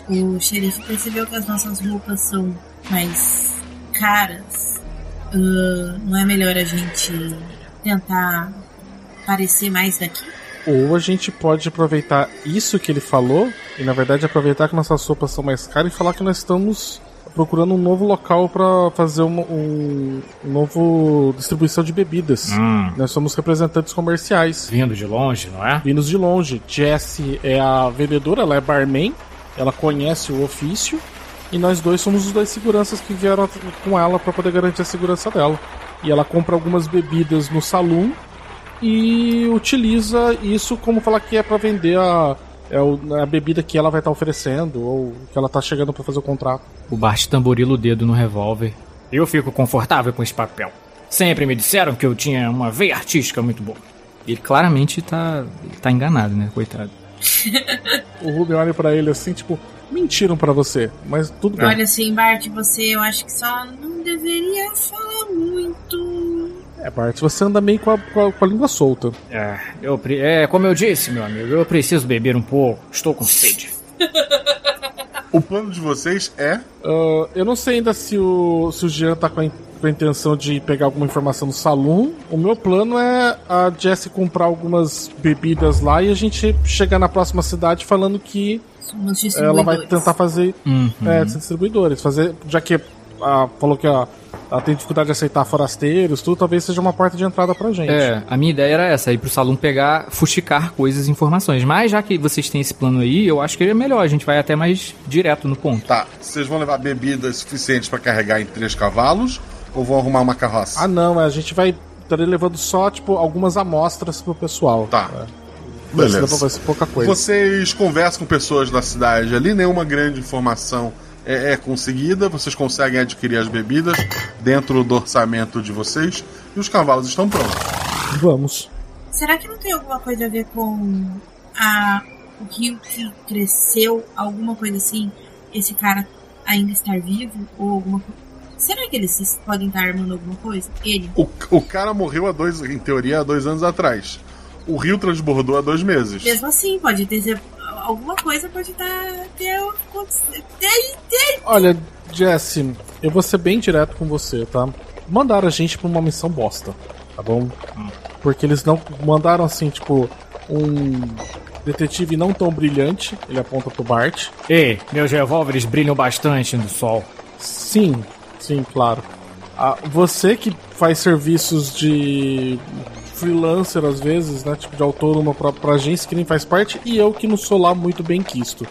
E: o xerife percebeu que as nossas roupas são mais caras. Ah, não é melhor a gente tentar parecer mais daqui?
F: Ou a gente pode aproveitar isso que ele falou e na verdade aproveitar que nossas roupas são mais caras e falar que nós estamos procurando um novo local para fazer uma um, um novo distribuição de bebidas.
G: Hum.
F: Nós somos representantes comerciais.
G: Vindo de longe, não é?
F: Vindos de longe. Jessie é a vendedora, ela é barman, ela conhece o ofício e nós dois somos os dois seguranças que vieram com ela para poder garantir a segurança dela. E ela compra algumas bebidas no salão e utiliza isso como falar que é para vender a, é a bebida que ela vai estar oferecendo ou que ela tá chegando para fazer o contrato.
G: O Bart tamborila o dedo no revólver. Eu fico confortável com esse papel. Sempre me disseram que eu tinha uma veia artística muito boa. Ele claramente tá, tá enganado, né? Coitado.
F: O Ruben olha para ele assim, tipo, mentiram para você, mas tudo bem.
E: Olha assim, Bart, você eu acho que só não deveria falar muito.
F: É, Bart, você anda meio com a, com a, com a língua solta.
G: É, eu, é, como eu disse, meu amigo, eu preciso beber um pouco. Estou com sede.
A: O plano de vocês é.
F: Ah, eu não sei ainda se o, se o Jean tá com a, in- com a intenção de pegar alguma informação no salão. O meu plano é a Jessie comprar algumas bebidas lá e a gente chegar na próxima cidade falando que ela vai tentar fazer
G: Uhum.
F: é, distribuidores. Fazer, já que ah, falou que ah, ela tem dificuldade de aceitar forasteiros, tudo, talvez seja uma porta de entrada pra gente.
G: É, a minha ideia era essa, ir pro salão pegar, fuxicar coisas e informações. Mas já que vocês têm esse plano aí, eu acho que é melhor, a gente vai até mais direto no ponto.
A: Tá, vocês vão levar bebidas suficientes pra carregar em três cavalos ou vão arrumar uma carroça?
F: Ah, não, a gente vai estar levando só, tipo, algumas amostras pro pessoal.
A: Tá.
F: É.
A: Beleza.
F: Beleza. Vai ser pouca coisa.
A: Vocês conversam com pessoas da cidade ali, nenhuma grande informação é, é conseguida, vocês conseguem adquirir as bebidas dentro do orçamento de vocês e os cavalos estão prontos.
F: Vamos.
E: Será que não tem alguma coisa a ver com a, o rio que cresceu, alguma coisa assim? Esse cara ainda estar vivo? Ou alguma coisa? Será que eles podem estar armando alguma coisa? Ele?
A: O, o cara morreu há dois, em teoria, há dois anos atrás. O rio transbordou há dois meses.
E: Mesmo assim, pode ter. Alguma coisa pode estar. Ter, tem.
F: Olha, Jesse, eu vou ser bem direto com você, tá? Mandaram a gente pra uma missão bosta, tá bom? Porque eles não mandaram assim, tipo, um detetive não tão brilhante, ele aponta pro Bart.
G: Ei, meus revólveres brilham bastante no sol.
F: Sim, sim, claro. Ah, você que faz serviços de freelancer às vezes, né? Tipo de autônomo pra, pra agência que nem faz parte, e eu que não sou lá muito bem quisto.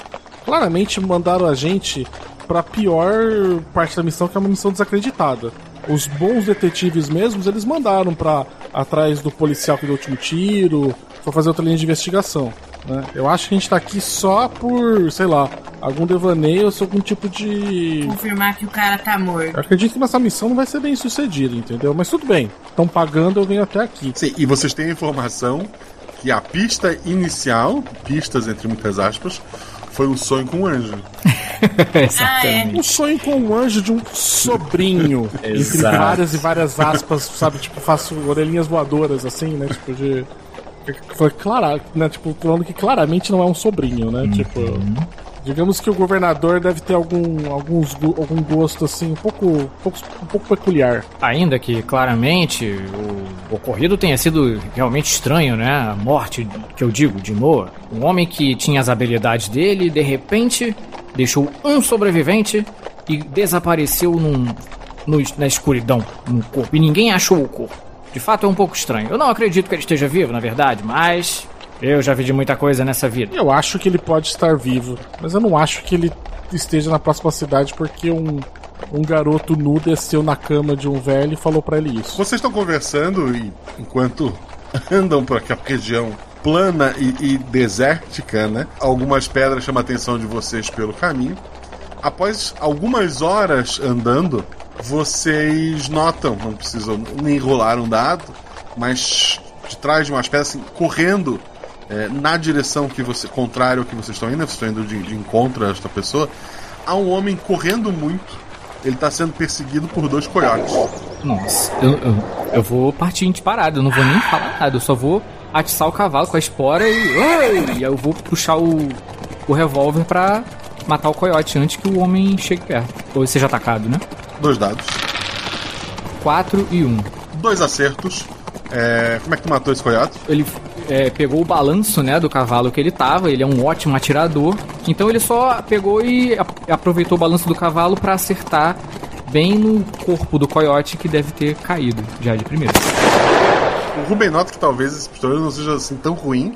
F: Claramente mandaram a gente pra pior parte da missão, que é uma missão desacreditada. Os bons detetives mesmos, eles mandaram pra atrás do policial que deu o último tiro, pra fazer outra linha de investigação. Né? Eu acho que a gente tá aqui só por, sei lá, algum devaneio ou algum tipo de
E: Confirmar que o cara tá morto.
F: eu acredito que nessa missão não vai ser bem sucedida, entendeu? Mas tudo bem. Estão pagando, eu venho até aqui.
A: Sim, e vocês têm a informação que a pista inicial, pistas entre muitas aspas, foi um sonho com um anjo.
F: Um sonho com um anjo de um sobrinho. entre várias e várias aspas, sabe? Tipo, faço orelhinhas voadoras, assim, né? Tipo, de. Foi claro, né? Tipo, falando que claramente não é um sobrinho, né? Tipo. Digamos que o governador deve ter algum, alguns, algum gosto, assim, um pouco, um pouco, um pouco peculiar.
G: Ainda que claramente o ocorrido tenha sido realmente estranho, né? A morte, que eu digo, de Noah. Um homem que tinha as habilidades dele, de repente, deixou um sobrevivente e desapareceu num, no- na escuridão, no corpo. E ninguém achou o corpo. De fato é um pouco estranho. Eu não acredito que ele esteja vivo, na verdade, mas eu já vi de muita coisa nessa vida.
F: Eu acho que ele pode estar vivo, mas eu não acho que ele esteja na próxima cidade porque um, um garoto nu desceu na cama de um velho e falou pra ele isso.
A: Vocês estão conversando e enquanto andam por aquela região plana e, e desértica, né? Algumas pedras chamam a atenção de vocês pelo caminho. Após algumas horas andando, vocês notam, não precisam nem rolar um dado, mas de trás de umas pedras, assim, correndo é, na direção que você contrária ao que vocês estão indo, vocês estão indo de, de encontro a esta pessoa, há um homem correndo muito. Ele está sendo perseguido por dois coiotes.
G: Nossa, eu, eu, eu vou partir em disparada, eu não vou nem falar nada, eu só vou atiçar o cavalo com a espora e. E aí eu vou puxar o, o revólver pra matar o coiote antes que o homem chegue perto. Ou seja atacado, né?
A: Dois dados.
G: 4 e 1. Um.
A: Dois acertos. É, como é que tu matou esse coiote?
G: Ele é, pegou o balanço, né, do cavalo que ele tava, ele é um ótimo atirador. Então ele só pegou e aproveitou o balanço do cavalo pra acertar bem no corpo do coiote que deve ter caído já de primeira.
A: O Ruben nota que talvez esse pistoleiro não seja assim tão ruim.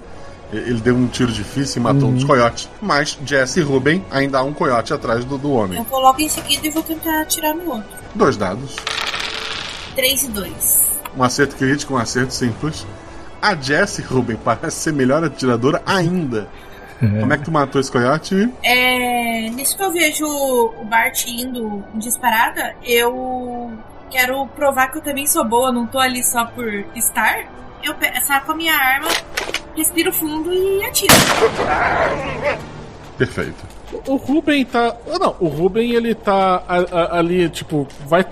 A: Ele deu um tiro difícil e matou um dos coiotes. Mas Jesse e Ruben ainda há um coiote atrás do, do homem.
E: Eu coloco em seguida e vou tentar atirar no outro.
A: Dois dados.
E: 3 e 2.
A: Um acerto crítico, um acerto simples. A Jessie, Ruben, parece ser melhor atiradora ainda. Como é que tu matou esse coiote?
E: É, nisso que eu vejo o Bart indo em disparada, eu quero provar que eu também sou boa, não tô ali só por estar. Eu saco a minha arma, respiro fundo e atiro.
A: Perfeito.
F: O Ruben tá. ah, Não, o Ruben ele tá a- a- ali, tipo, vai.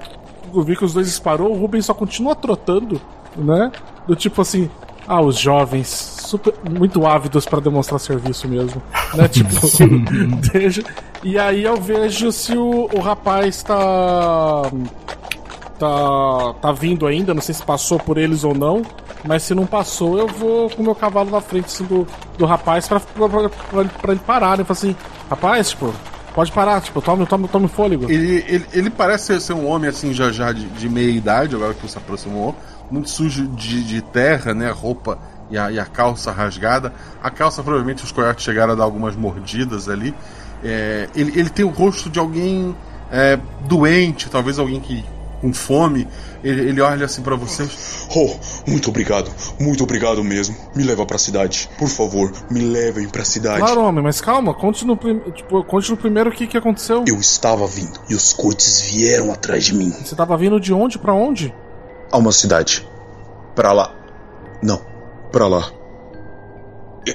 F: Eu vi que os dois disparou, o Ruben só continua trotando né? Do tipo assim, ah, os jovens, super, muito ávidos para demonstrar serviço mesmo, né? Tipo, deixa. E aí eu vejo se o, o rapaz tá tá, tá vindo ainda, não sei se passou por eles ou não, mas se não passou, eu vou com o meu cavalo na frente assim, do, do rapaz pra, pra, pra, pra ele parar, né? Falar assim, rapaz, tipo, pode parar, tipo, tome, tome, tome fôlego.
A: Ele, ele, ele parece ser um homem assim, já já de, de meia idade, agora que você aproximou, muito sujo de, de terra, né? Roupa e a, e a calça rasgada. A calça, provavelmente, os coiotes chegaram a dar algumas mordidas ali. É, ele, ele tem o rosto de alguém é, doente, talvez alguém que com fome, ele, ele olha assim para vocês.
K: Oh, muito obrigado, muito obrigado mesmo. Me leva pra cidade, por favor, me levem pra cidade.
F: Claro, homem, mas calma, conte no, prim... tipo, conte no primeiro o que, que aconteceu.
K: Eu estava vindo e os coites vieram atrás de mim.
F: Você tava vindo de onde para onde?
K: A uma cidade. Pra lá. Não, pra lá. Eu,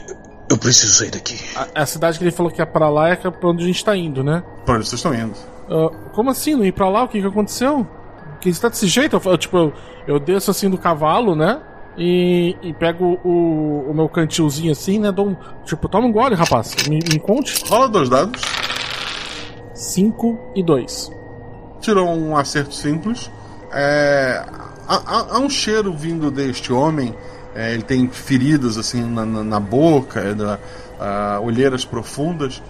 K: eu preciso sair daqui.
F: A, a, cidade que ele falou que é pra lá é pra onde a gente tá indo, né?
A: Pra onde vocês estão indo.
F: Uh, como assim? Não ir pra lá? O que, que aconteceu? Que está desse jeito? Eu, tipo, eu, eu desço assim do cavalo, né? E, e pego o, o meu cantilzinho assim, né? Dou um, tipo, toma um gole, rapaz. Me, me conte.
A: Rola dois dados.
F: 5 e 2.
A: Tirou um acerto simples. É, há, há, um cheiro vindo deste homem. É, ele tem feridas assim na, na, na boca, é, da, uh, olheiras profundas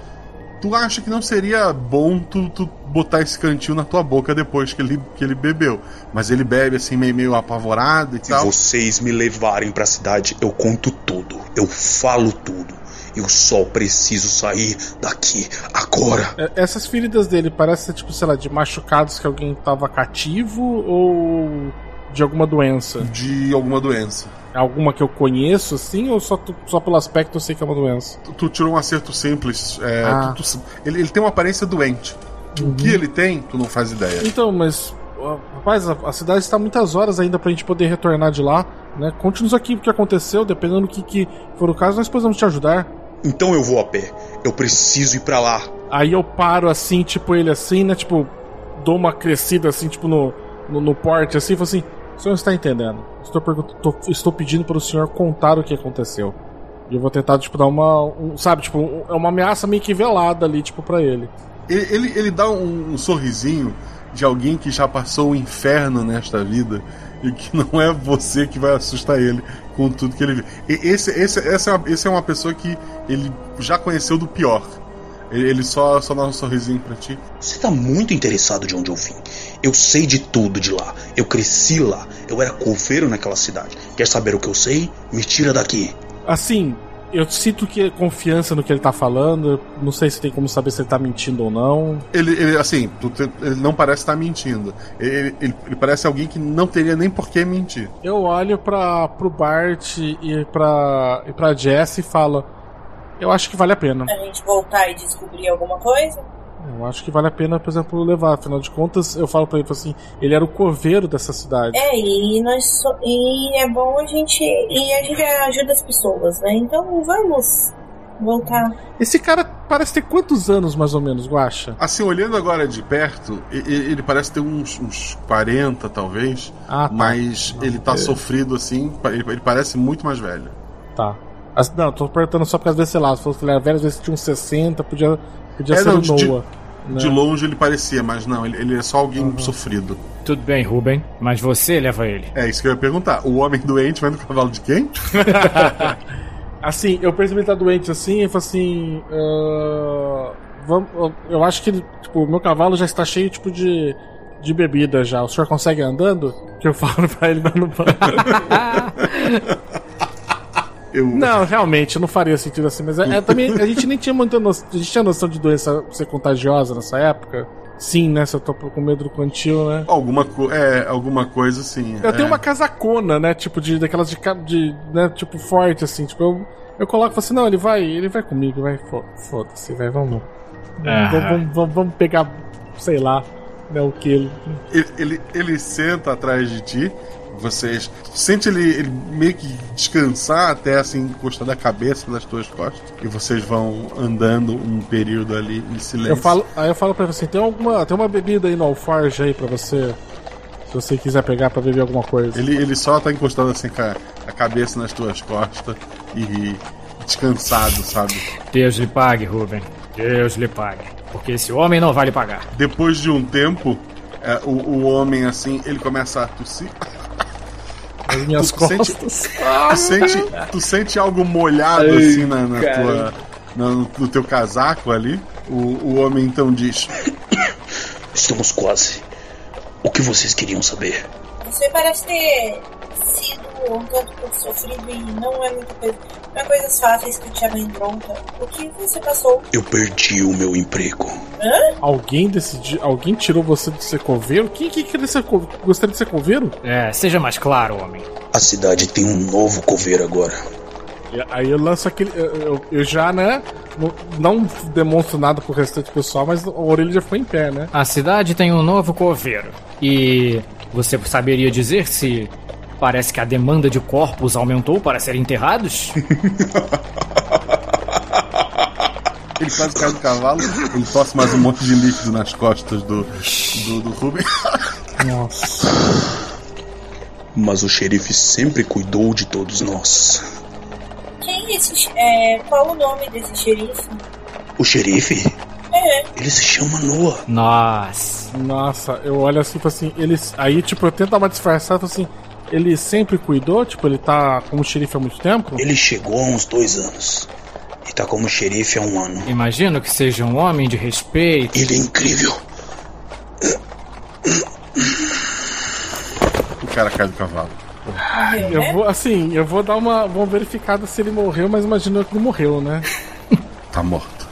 A: tu acha que não seria bom tu, tu botar esse cantil na tua boca depois que ele, que ele bebeu. Mas ele bebe assim, meio, meio apavorado e
K: Se
A: tal.
K: Se vocês me levarem pra cidade, eu conto tudo. Eu falo tudo. Eu só preciso sair daqui agora.
F: É, essas feridas dele parecem, tipo, sei lá, de machucados que alguém tava cativo ou de alguma doença?
A: De alguma doença.
F: Alguma que eu conheço, assim, ou só, tu, só pelo aspecto eu sei que é uma doença?
A: Tu, tu tirou um acerto simples. É, ah. tu, ele, ele, tem uma aparência doente. Uhum. O que ele tem, tu não faz ideia.
F: Então, mas. Rapaz, a, a cidade está muitas horas ainda pra gente poder retornar de lá. Né? Conte-nos aqui o que aconteceu, dependendo do que, que for o caso, nós podemos te ajudar.
K: Então eu vou a pé. Eu preciso ir para lá.
F: Aí eu paro assim, tipo, ele assim, né? Tipo, dou uma crescida assim, tipo, no, no, no porte, assim, e falo assim: o senhor está entendendo? Estou, tô, estou pedindo para o senhor contar o que aconteceu. E eu vou tentar, tipo, dar uma. Um, sabe, tipo, é uma ameaça meio que velada ali, tipo, pra ele.
A: Ele, ele, ele dá um, um, sorrisinho de alguém que já passou o inferno nesta vida e que não é você que vai assustar ele com tudo que ele viu. Esse, esse, essa é esse é uma pessoa que ele já conheceu do pior. Ele só, só dá um sorrisinho pra ti.
K: Você tá muito interessado de onde eu vim. Eu sei de tudo de lá. Eu cresci lá. Eu era coveiro naquela cidade. Quer saber o que eu sei? Me tira daqui.
F: Assim, eu sinto que é confiança no que ele tá falando. Não sei se tem como saber se ele tá mentindo ou não.
A: Ele, ele assim, ele não parece estar tá mentindo. Ele, ele, ele, parece alguém que não teria nem por que mentir.
F: Eu olho para pro Bart e pra, e pra Jess e falo: Eu acho que vale a pena.
E: A gente voltar e descobrir alguma coisa?
F: Eu acho que vale a pena, por exemplo, levar. Afinal de contas, eu falo pra ele assim: ele era o coveiro dessa cidade.
E: É, e nós so... e é bom a gente. E a gente ajuda as pessoas, né? Então vamos voltar.
F: Esse cara parece ter quantos anos, mais ou menos, Guacha?
A: Assim, olhando agora de perto, ele parece ter uns, uns 40, talvez. Ah, tá. Mas ele tá é. sofrido assim, ele parece muito mais velho.
F: Tá. Não, tô perguntando só porque às vezes, sei lá, se fosse ele era velho, às vezes tinha uns 60, podia Podia é, ser não, o Noah.
A: De,
F: né?
A: de, longe ele parecia, mas não, ele, ele é só alguém uhum. sofrido.
G: Tudo bem, Ruben, mas você leva ele.
A: É isso que eu ia perguntar. O homem doente vai no cavalo de quem?
F: assim, eu percebi que ele tá doente assim e falei assim. Uh, vamos, eu acho que tipo, o meu cavalo já está cheio tipo de, de bebida já. O senhor consegue andando? Que eu falo pra ele no banco. Eu... Não, realmente, não faria sentido assim, mas é, é também, a gente nem tinha muita noção, a gente tinha noção de doença ser contagiosa nessa época. Sim, né? Se eu tô com medo do quantil, né?
A: Alguma, é, alguma coisa sim.
F: Eu
A: é.
F: tenho uma casacona, né? Tipo, de, daquelas de, de né? Tipo, forte, assim. Tipo, eu, eu coloco e falo assim, não, ele vai, ele vai comigo, vai, foda-se, vai, vamos. Vamos, vamos, vamos, vamos pegar, sei lá, né, o que ele...
A: ele... Ele, ele senta atrás de ti vocês sente ele, ele, meio que descansar até assim encostar da cabeça das tuas costas e vocês vão andando um período ali em silêncio.
F: Eu falo, aí eu falo para você, tem alguma, tem uma bebida aí no alfarge aí para você Se você quiser pegar pra beber alguma coisa.
A: Ele, ele só tá encostando assim com a, a cabeça nas tuas costas e descansado, sabe?
G: Deus lhe pague, Ruben. Deus lhe pague. Porque esse homem não vai lhe pagar.
A: Depois de um tempo, é, o, o homem assim, ele começa a tossir.
F: As minhas
A: Tu
F: costas.
A: sente- Tu sente, tu sente algo molhado
F: Ai,
A: assim na, na tua, na- no teu casaco ali. O, o homem então diz:
K: Estamos quase. O que vocês queriam saber?
E: Você parece ter sido um tanto pouco sofrido e não é muita coisa. Não é coisas fáceis que te amedronta. O que você passou?
K: Eu perdi o meu emprego.
E: Hã?
F: Alguém decidiu. Alguém tirou você do ser coveiro? Quem que queria ser co- gostaria de ser coveiro?
G: É, seja mais claro, homem.
K: A cidade tem um novo coveiro agora.
F: Aí eu lanço aquele. Eu, eu- já, né? Não, não demonstro nada pro restante do pessoal, mas a orelha já foi em pé, né?
G: A cidade tem um novo coveiro. E você saberia dizer se parece que a demanda de corpos aumentou para serem enterrados?
A: Ele quase cai do cavalo, ele tosse mais um monte de líquido nas costas do, do, do Ruben.
F: Nossa.
K: Mas o xerife sempre cuidou de todos nós.
E: Quem é esse. É, qual o nome desse xerife?
K: O xerife?
E: É.
K: Ele se chama Noah.
G: Nossa.
F: Nossa, eu olho assim, tipo assim, eles. Aí, tipo, eu tento dar uma disfarçada, assim. Ele sempre cuidou, tipo, ele tá como xerife há muito tempo?
K: Ele chegou há uns dois anos. E tá como xerife há um ano.
G: Imagino que seja um homem de respeito.
K: Ele é incrível.
A: O cara cai do cavalo.
E: Morreu,
F: Eu
E: né?
F: vou, assim, eu vou dar uma, uma verificada se ele morreu, mas imagino que não morreu, né?
A: Tá morto.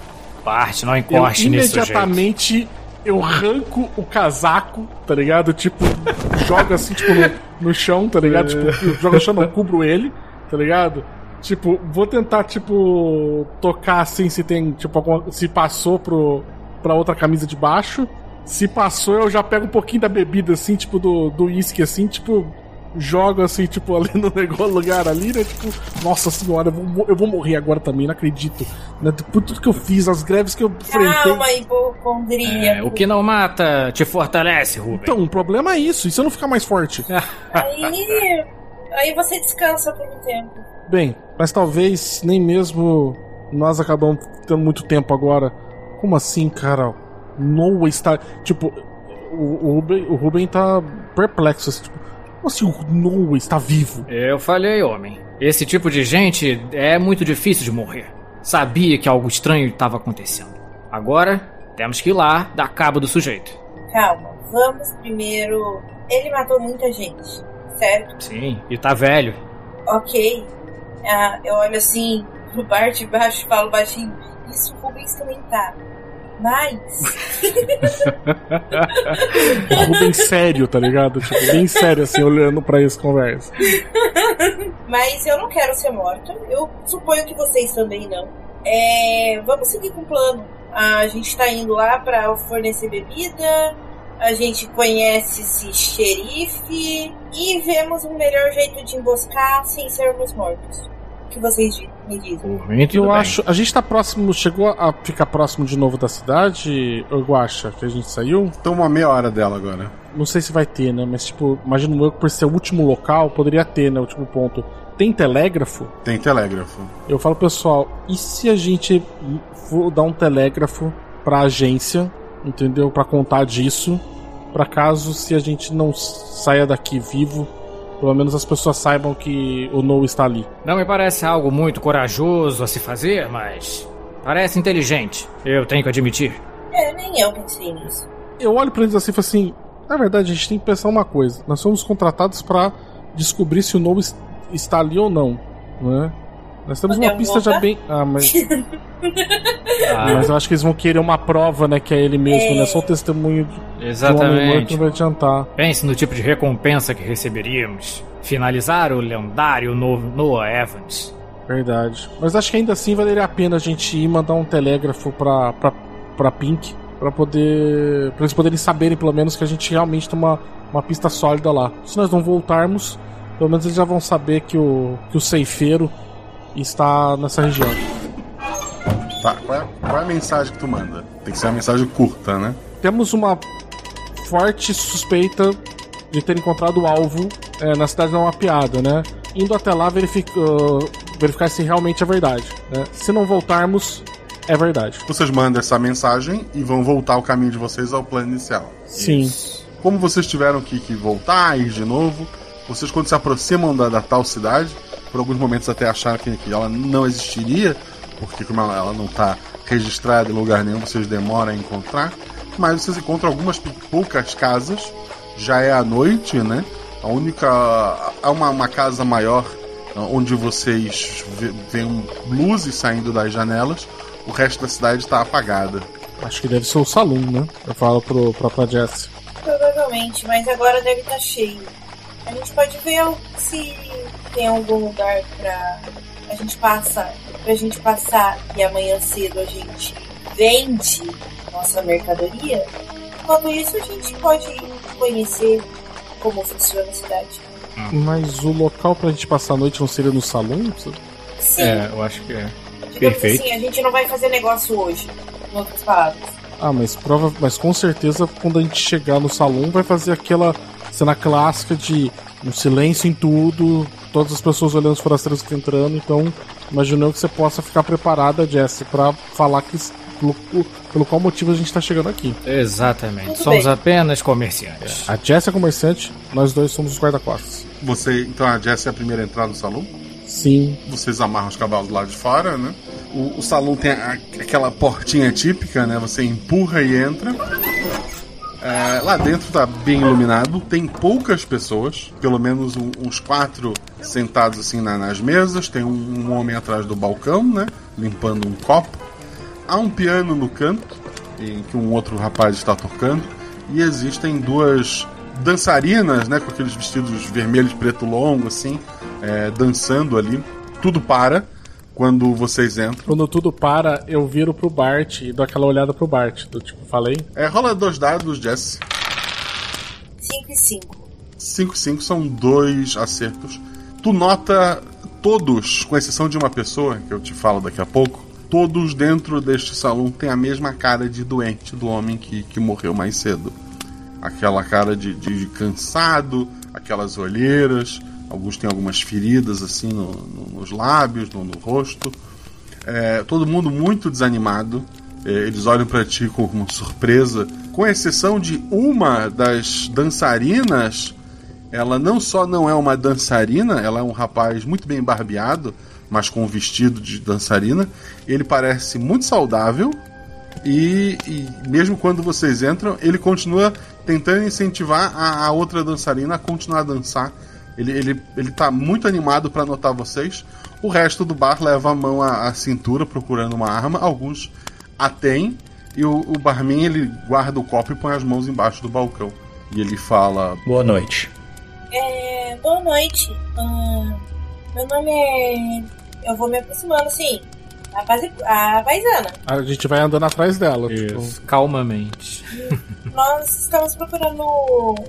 G: Parte, não
F: Eu
G: encoste nesse sujeito.
F: imediatamente eu arranco o casaco, tá ligado? Tipo, jogo assim, tipo, no, no chão, tá ligado? Tipo, eu jogo no chão, não, cubro ele, tá ligado? Tipo, vou tentar, tipo, tocar assim se tem, tipo, alguma, se passou pro, pra outra camisa de baixo. Se passou, eu já pego um pouquinho da bebida, assim, tipo, do do uísque, assim, tipo, jogo assim, tipo, ali no negócio, lugar ali, né? Tipo, nossa senhora, eu vou, eu vou morrer agora também, não acredito. Né? Por tudo que eu fiz, as greves que eu enfrentei.
E: Calma, hipocondria.
G: É, o que não mata te fortalece, Ruben.
F: Então, o problema é isso, e se eu não ficar mais forte?
E: Aí. Aí você descansa por um tempo.
F: Bem, mas talvez nem mesmo nós acabamos tendo muito tempo agora. Como assim, cara? Noah está. Tipo, o, o, Ruben, o Ruben tá perplexo. assim, tipo, como assim o Noah está vivo?
G: Eu falei, homem. Esse tipo de gente é muito difícil de morrer. Sabia que algo estranho estava acontecendo. Agora, temos que ir lá dar cabo do sujeito.
E: Calma, vamos primeiro. Ele matou muita gente, certo?
G: Sim, e tá velho.
E: Ok. Ah, eu olho assim pro bar de baixo e falo baixinho. Isso o Rubens também tá. Mas.
F: O Ruben sério, tá ligado? Tipo, bem sério, assim, olhando pra essa conversa.
E: Mas eu não quero ser morta. Eu suponho que vocês também não. É, vamos seguir com o plano. A gente tá indo lá pra fornecer bebida. A gente conhece esse xerife. E vemos um melhor jeito de emboscar sem sermos mortos. O que vocês me dizem?
F: Eu acho. A gente tá próximo. Chegou a ficar próximo de novo da cidade, Guacha, que a gente saiu?
A: Estamos uma meia hora dela agora.
F: Não sei se vai ter, né? Mas, tipo, imagino eu que por ser o último local, poderia ter, né? O último ponto. Tem telégrafo?
A: Tem telégrafo.
F: Eu falo, pessoal, e se a gente for dar um telégrafo pra agência, entendeu? Pra contar disso, pra caso se a gente não saia daqui vivo, pelo menos as pessoas saibam que o No está ali.
G: Não me parece algo muito corajoso a se fazer, mas parece inteligente. Eu tenho que admitir.
E: É, nem eu pensei nisso.
F: Eu olho pra eles assim e falo assim: na verdade, a gente tem que pensar uma coisa. Nós somos contratados pra descobrir se o No es- está ali ou não, né? Nós temos uma pista já bem. Ah, mas. Ah, mas eu acho que eles vão querer uma prova, né? Que é ele mesmo,
G: É.
F: né? Só o testemunho de, de um
G: Exatamente.
F: não vai adiantar.
G: Pense no tipo de recompensa que receberíamos. Finalizar o lendário novo Noah Evans.
F: Verdade. Mas acho que ainda assim valeria a pena a gente ir mandar um telégrafo pra, pra, pra Pink. Pra poder. Pra eles poderem saberem, pelo menos, que a gente realmente tem uma, uma pista sólida lá. Se nós não voltarmos, pelo menos eles já vão saber que o, que o ceifeiro está nessa região.
A: Tá, qual é, qual é a mensagem que tu manda? Tem que ser uma mensagem curta, né?
F: Temos uma forte suspeita de ter encontrado o alvo é, na cidade não mapeada, né? Indo até lá verific, uh, verificar se realmente é verdade. Né? Se não voltarmos, é verdade.
A: Vocês mandam essa mensagem e vão voltar o caminho de vocês ao plano inicial.
F: Sim.
A: Como vocês tiveram que, que voltar, ir de novo, vocês quando se aproximam da, da tal cidade, por alguns momentos até acharam que, que ela não existiria, porque como ela, ela não está registrada em lugar nenhum, vocês demoram a encontrar. Mas vocês encontram algumas poucas casas, já é à noite, né? A única. Há uma, uma casa maior ah, onde vocês vê- veem luzes saindo das janelas, o resto da cidade está apagada.
F: Acho que deve ser o salão, né? Eu falo pro, pra Jess.
E: Provavelmente, mas agora deve estar cheio. A gente pode ver se tem algum lugar pra a gente passar, pra gente passar e amanhã cedo a gente vende nossa mercadoria. Enquanto isso, a gente pode conhecer como funciona a cidade.
F: Mas o local pra gente passar a noite não seria no salão?
E: Sim.
G: É, eu acho que é.
E: Digamos
G: Perfeito.
E: assim, a gente não vai fazer negócio hoje, em outras palavras.
F: Ah, mas prova, mas com certeza quando a gente chegar no salão vai fazer aquela cena clássica de um silêncio em tudo, todas as pessoas olhando os forasteiros que estão entrando, então imagino eu que você possa ficar preparada, Jess, pra falar que pelo, pelo qual motivo a gente tá chegando aqui.
G: Exatamente.
E: Tudo
G: Somos
E: bem.
G: apenas comerciantes.
F: A Jess é comerciante, nós dois somos os guarda-costas.
A: Você, então a Jess é a primeira a entrar no salão?
F: Sim.
A: Vocês amarram os cavalos lá de fora, né? O, o salão tem a- aquela portinha típica, né? Você empurra e entra. É, lá dentro tá bem iluminado, tem poucas pessoas, pelo menos um- uns quatro sentados assim na- nas mesas. Tem um, um homem atrás do balcão, né? Limpando um copo. Há um piano no canto, em que um outro rapaz está tocando. E existem duas dançarinas, né? Com aqueles vestidos vermelhos, preto longo, assim, é, dançando ali. Tudo para quando vocês entram.
F: Quando tudo para, eu viro pro Bart e dou aquela olhada pro Bart. Do tipo, falei?
A: É, rola dois dados, Jess.
E: 5 e 5.
A: 5 e 5 são dois acertos. Tu nota todos, com exceção de uma pessoa, que eu te falo daqui a pouco, todos dentro deste salão têm a mesma cara de doente do homem que, que morreu mais cedo. Aquela cara de, de cansado, aquelas olheiras, alguns têm algumas feridas assim no- no- nos lábios, no, no rosto. É, todo mundo muito desanimado. É, eles olham pra ti com uma surpresa, com exceção de uma das dançarinas. Ela não só não é uma dançarina, ela é um rapaz muito bem barbeado, mas com um vestido de dançarina. Ele parece muito saudável e, e mesmo quando vocês entram, ele continua tentando incentivar a, a outra dançarina a continuar a dançar. Ele, ele, ele tá muito animado para notar vocês. O resto do bar leva a mão à, à cintura procurando uma arma. Alguns a têm. E o, o barman ele guarda o copo e põe as mãos embaixo do balcão. E ele fala:
L: Boa noite.
E: É, boa noite. Ahn, meu nome é. Eu vou me aproximando, assim. A, base... a paisana.
F: A gente vai andando atrás dela. Tipo,
G: calmamente.
E: Nós estamos procurando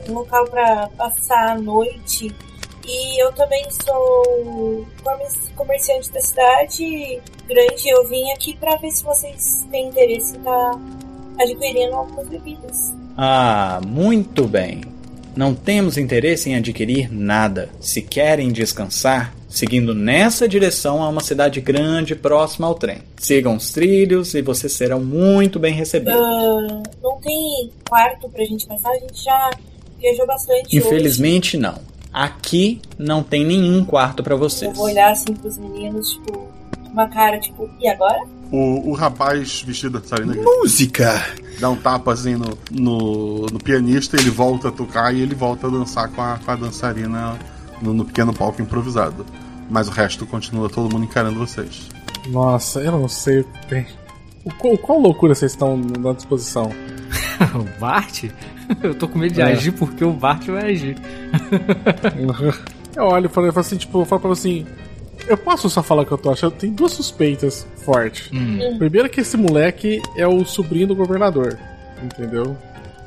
E: um local para passar a noite. E eu também sou comer- comerciante da cidade grande. Eu vim aqui para ver se vocês têm interesse em estar adquirindo algumas bebidas.
L: Ah, muito bem. Não temos interesse em adquirir nada. Se querem descansar, seguindo nessa direção a uma cidade grande próxima ao trem. Sigam os trilhos e vocês serão muito bem recebidos.
E: Ah, não tem quarto pra gente passar? A gente já viajou bastante. hoje.
L: Infelizmente, não. Aqui não tem nenhum quarto para
E: Eu
L: vocês.
E: vou olhar assim pros meninos, tipo, com uma cara, tipo, e agora?
A: O, o rapaz vestido de dançarina
K: Música!
A: dá um tapa assim no, no, no pianista, ele volta a tocar e ele volta a dançar com a, com a dançarina no, no pequeno palco improvisado. Mas o resto continua todo mundo encarando vocês.
F: Nossa, eu não sei o que tem. Qual, qual loucura vocês estão na disposição?
G: o Bart? Eu tô com medo de
F: É.
G: agir porque o Bart vai agir.
F: Eu olho e falo, eu falo assim, tipo, eu falo pra você assim. Eu posso só falar o que eu tô achando? Tem duas suspeitas fortes.
G: Hum.
F: Primeiro que esse moleque é o sobrinho do governador. Entendeu?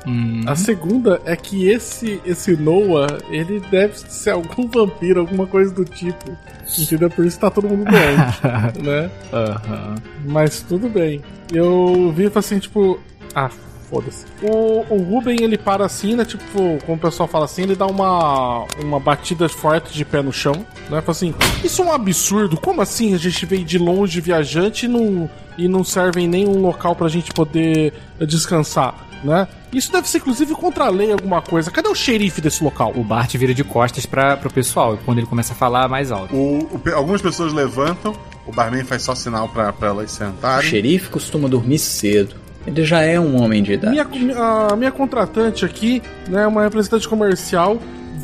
G: Hum.
F: A segunda é que esse esse Noah, ele deve ser algum vampiro, alguma coisa do tipo. Entendeu? Por isso tá todo mundo doente, né?
G: Aham.
F: Mas tudo bem. Eu vi e falei assim, tipo, ah, Foda-se. O, o Ruben, ele para assim, né? Tipo, como o pessoal fala assim, ele dá uma, uma batida forte de pé no chão, né? Fala assim, isso é um absurdo. Como assim a gente veio de longe viajante e não, e não serve em nenhum local pra gente poder descansar, né? Isso deve ser, inclusive, contra a lei alguma coisa. Cadê o xerife desse local?
G: O Bart vira de costas para pro pessoal, e quando ele começa a falar mais alto.
A: O, o, algumas pessoas levantam, o barman faz só sinal para elas sentarem.
L: O xerife costuma dormir cedo. Ele já é um homem de idade.
F: Minha, a minha contratante aqui, né, uma representante comercial,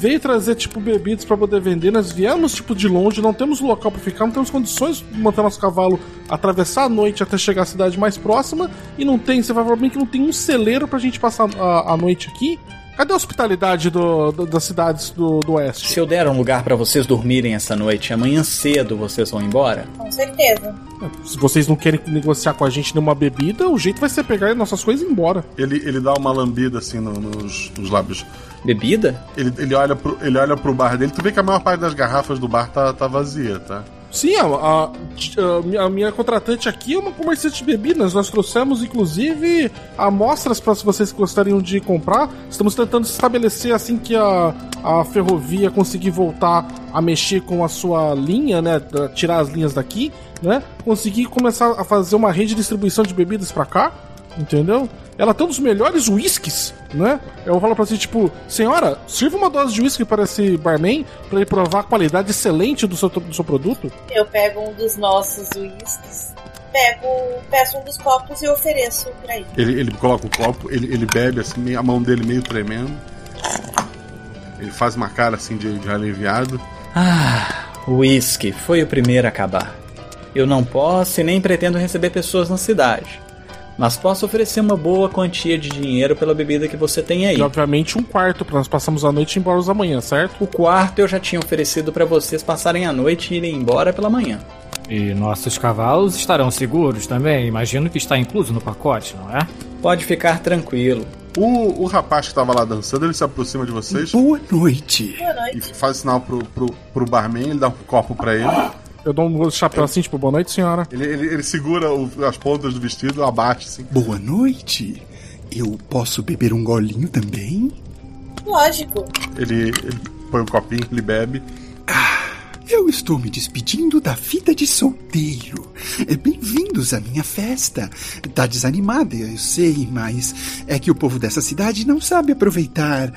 F: veio trazer, tipo, bebidas para poder vender. Nós viemos, tipo, de longe, não temos local para ficar, não temos condições de manter nosso cavalo atravessar a noite até chegar à cidade mais próxima. E não tem, você vai falar bem que não tem um celeiro pra gente passar a, a noite aqui. Cadê a hospitalidade do, do, das cidades do, do oeste?
L: Se eu der um lugar para vocês dormirem essa noite, amanhã cedo vocês vão embora?
E: Com certeza.
F: Se vocês não querem negociar com a gente nenhuma bebida, o jeito vai ser pegar nossas coisas e ir embora.
A: Ele, ele dá uma lambida assim no, nos, nos lábios.
L: Bebida?
A: Ele, ele, olha pro, ele olha pro bar dele. Tu vê que a maior parte das garrafas do bar tá, tá vazia, tá?
F: Sim, a, a, a, minha contratante aqui é uma comerciante de bebidas. Nós trouxemos, inclusive, amostras para se vocês gostariam de comprar. Estamos tentando estabelecer assim que a, a ferrovia conseguir voltar a mexer com a sua linha, né? Tirar as linhas daqui, né? Conseguir começar a fazer uma rede de distribuição de bebidas para cá entendeu? Ela tem um dos melhores whiskies, né? Eu falo pra você, tipo, senhora, sirva uma dose de whisky para esse barman para ele provar a qualidade excelente do seu, do seu produto.
E: Eu pego um dos nossos whiskies, pego, peço um dos copos e ofereço pra ele.
A: Ele, ele coloca o copo, ele, ele bebe assim, a mão dele meio tremendo. Ele faz uma cara assim de, de aliviado.
L: Ah, o whisky foi o primeiro a acabar. Eu não posso e nem pretendo receber pessoas na cidade mas posso oferecer uma boa quantia de dinheiro pela bebida que você tem aí.
F: E obviamente um quarto, para nós passamos a noite e ir embora amanhã, certo?
L: O quarto eu já tinha oferecido para vocês passarem a noite e irem embora pela manhã.
G: E nossos cavalos estarão seguros também? Imagino que está incluso no pacote, não é?
L: Pode ficar tranquilo.
A: O, o rapaz que estava lá dançando, ele se aproxima de vocês.
M: Boa noite.
E: Boa noite.
A: E faz sinal pro, pro, pro barman, ele dá um copo para ele.
F: Eu dou um chapéu assim, tipo, boa noite, senhora.
A: Ele, ele, ele segura o, as pontas do vestido, abate assim.
M: Boa noite. Eu posso beber um golinho também?
E: Lógico.
A: Ele, ele põe um copinho, ele bebe.
M: Ah, eu estou me despedindo da vida de solteiro. É, bem-vindos à minha festa. Tá desanimada, eu sei, mas é que o povo dessa cidade não sabe aproveitar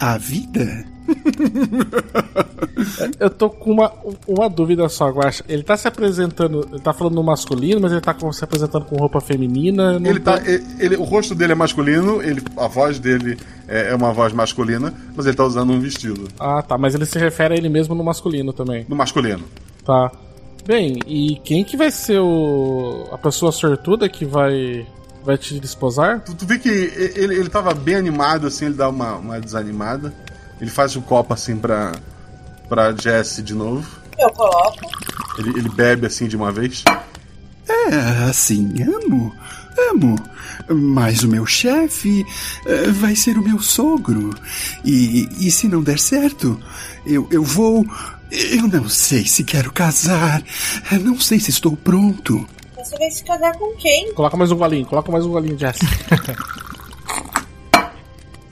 M: a vida.
F: Eu tô com uma, uma dúvida só, Guacha. Ele tá se apresentando. Ele tá falando no masculino, mas ele tá se apresentando com roupa feminina.
A: Ele tá. Ele, ele, o rosto dele é masculino, ele, a voz dele é, é, uma voz masculina, mas ele tá usando um vestido.
F: Ah, tá. Mas ele se refere a ele mesmo no masculino também.
A: No masculino.
F: Tá. Bem, e quem que vai ser o. a pessoa sortuda que vai. Vai te desposar?
A: Tu, tu vê que ele, ele tava bem animado, assim, ele dá uma, uma desanimada. Ele faz o copo assim pra, pra Jesse de novo.
E: Eu coloco.
A: Ele, ele bebe assim de uma vez.
M: É, assim, amo. Amo. Mas o meu chefe uh, vai ser o meu sogro. E, e se não der certo, eu, eu vou. Eu não sei se quero casar. Não sei se estou pronto.
E: Você vai se casar com quem?
F: Coloca mais um golinho, coloca mais um golinho, Jesse.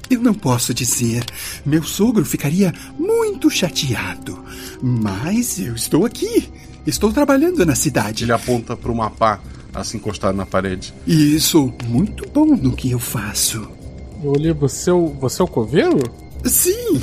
M: Eu não posso dizer. Meu sogro ficaria muito chateado. Mas eu estou aqui. Estou trabalhando na cidade.
A: Ele aponta para o mapa, assim encostado na parede.
M: E sou muito bom no que eu faço.
F: Eu olhei, você, é você é o coveiro?
M: Sim.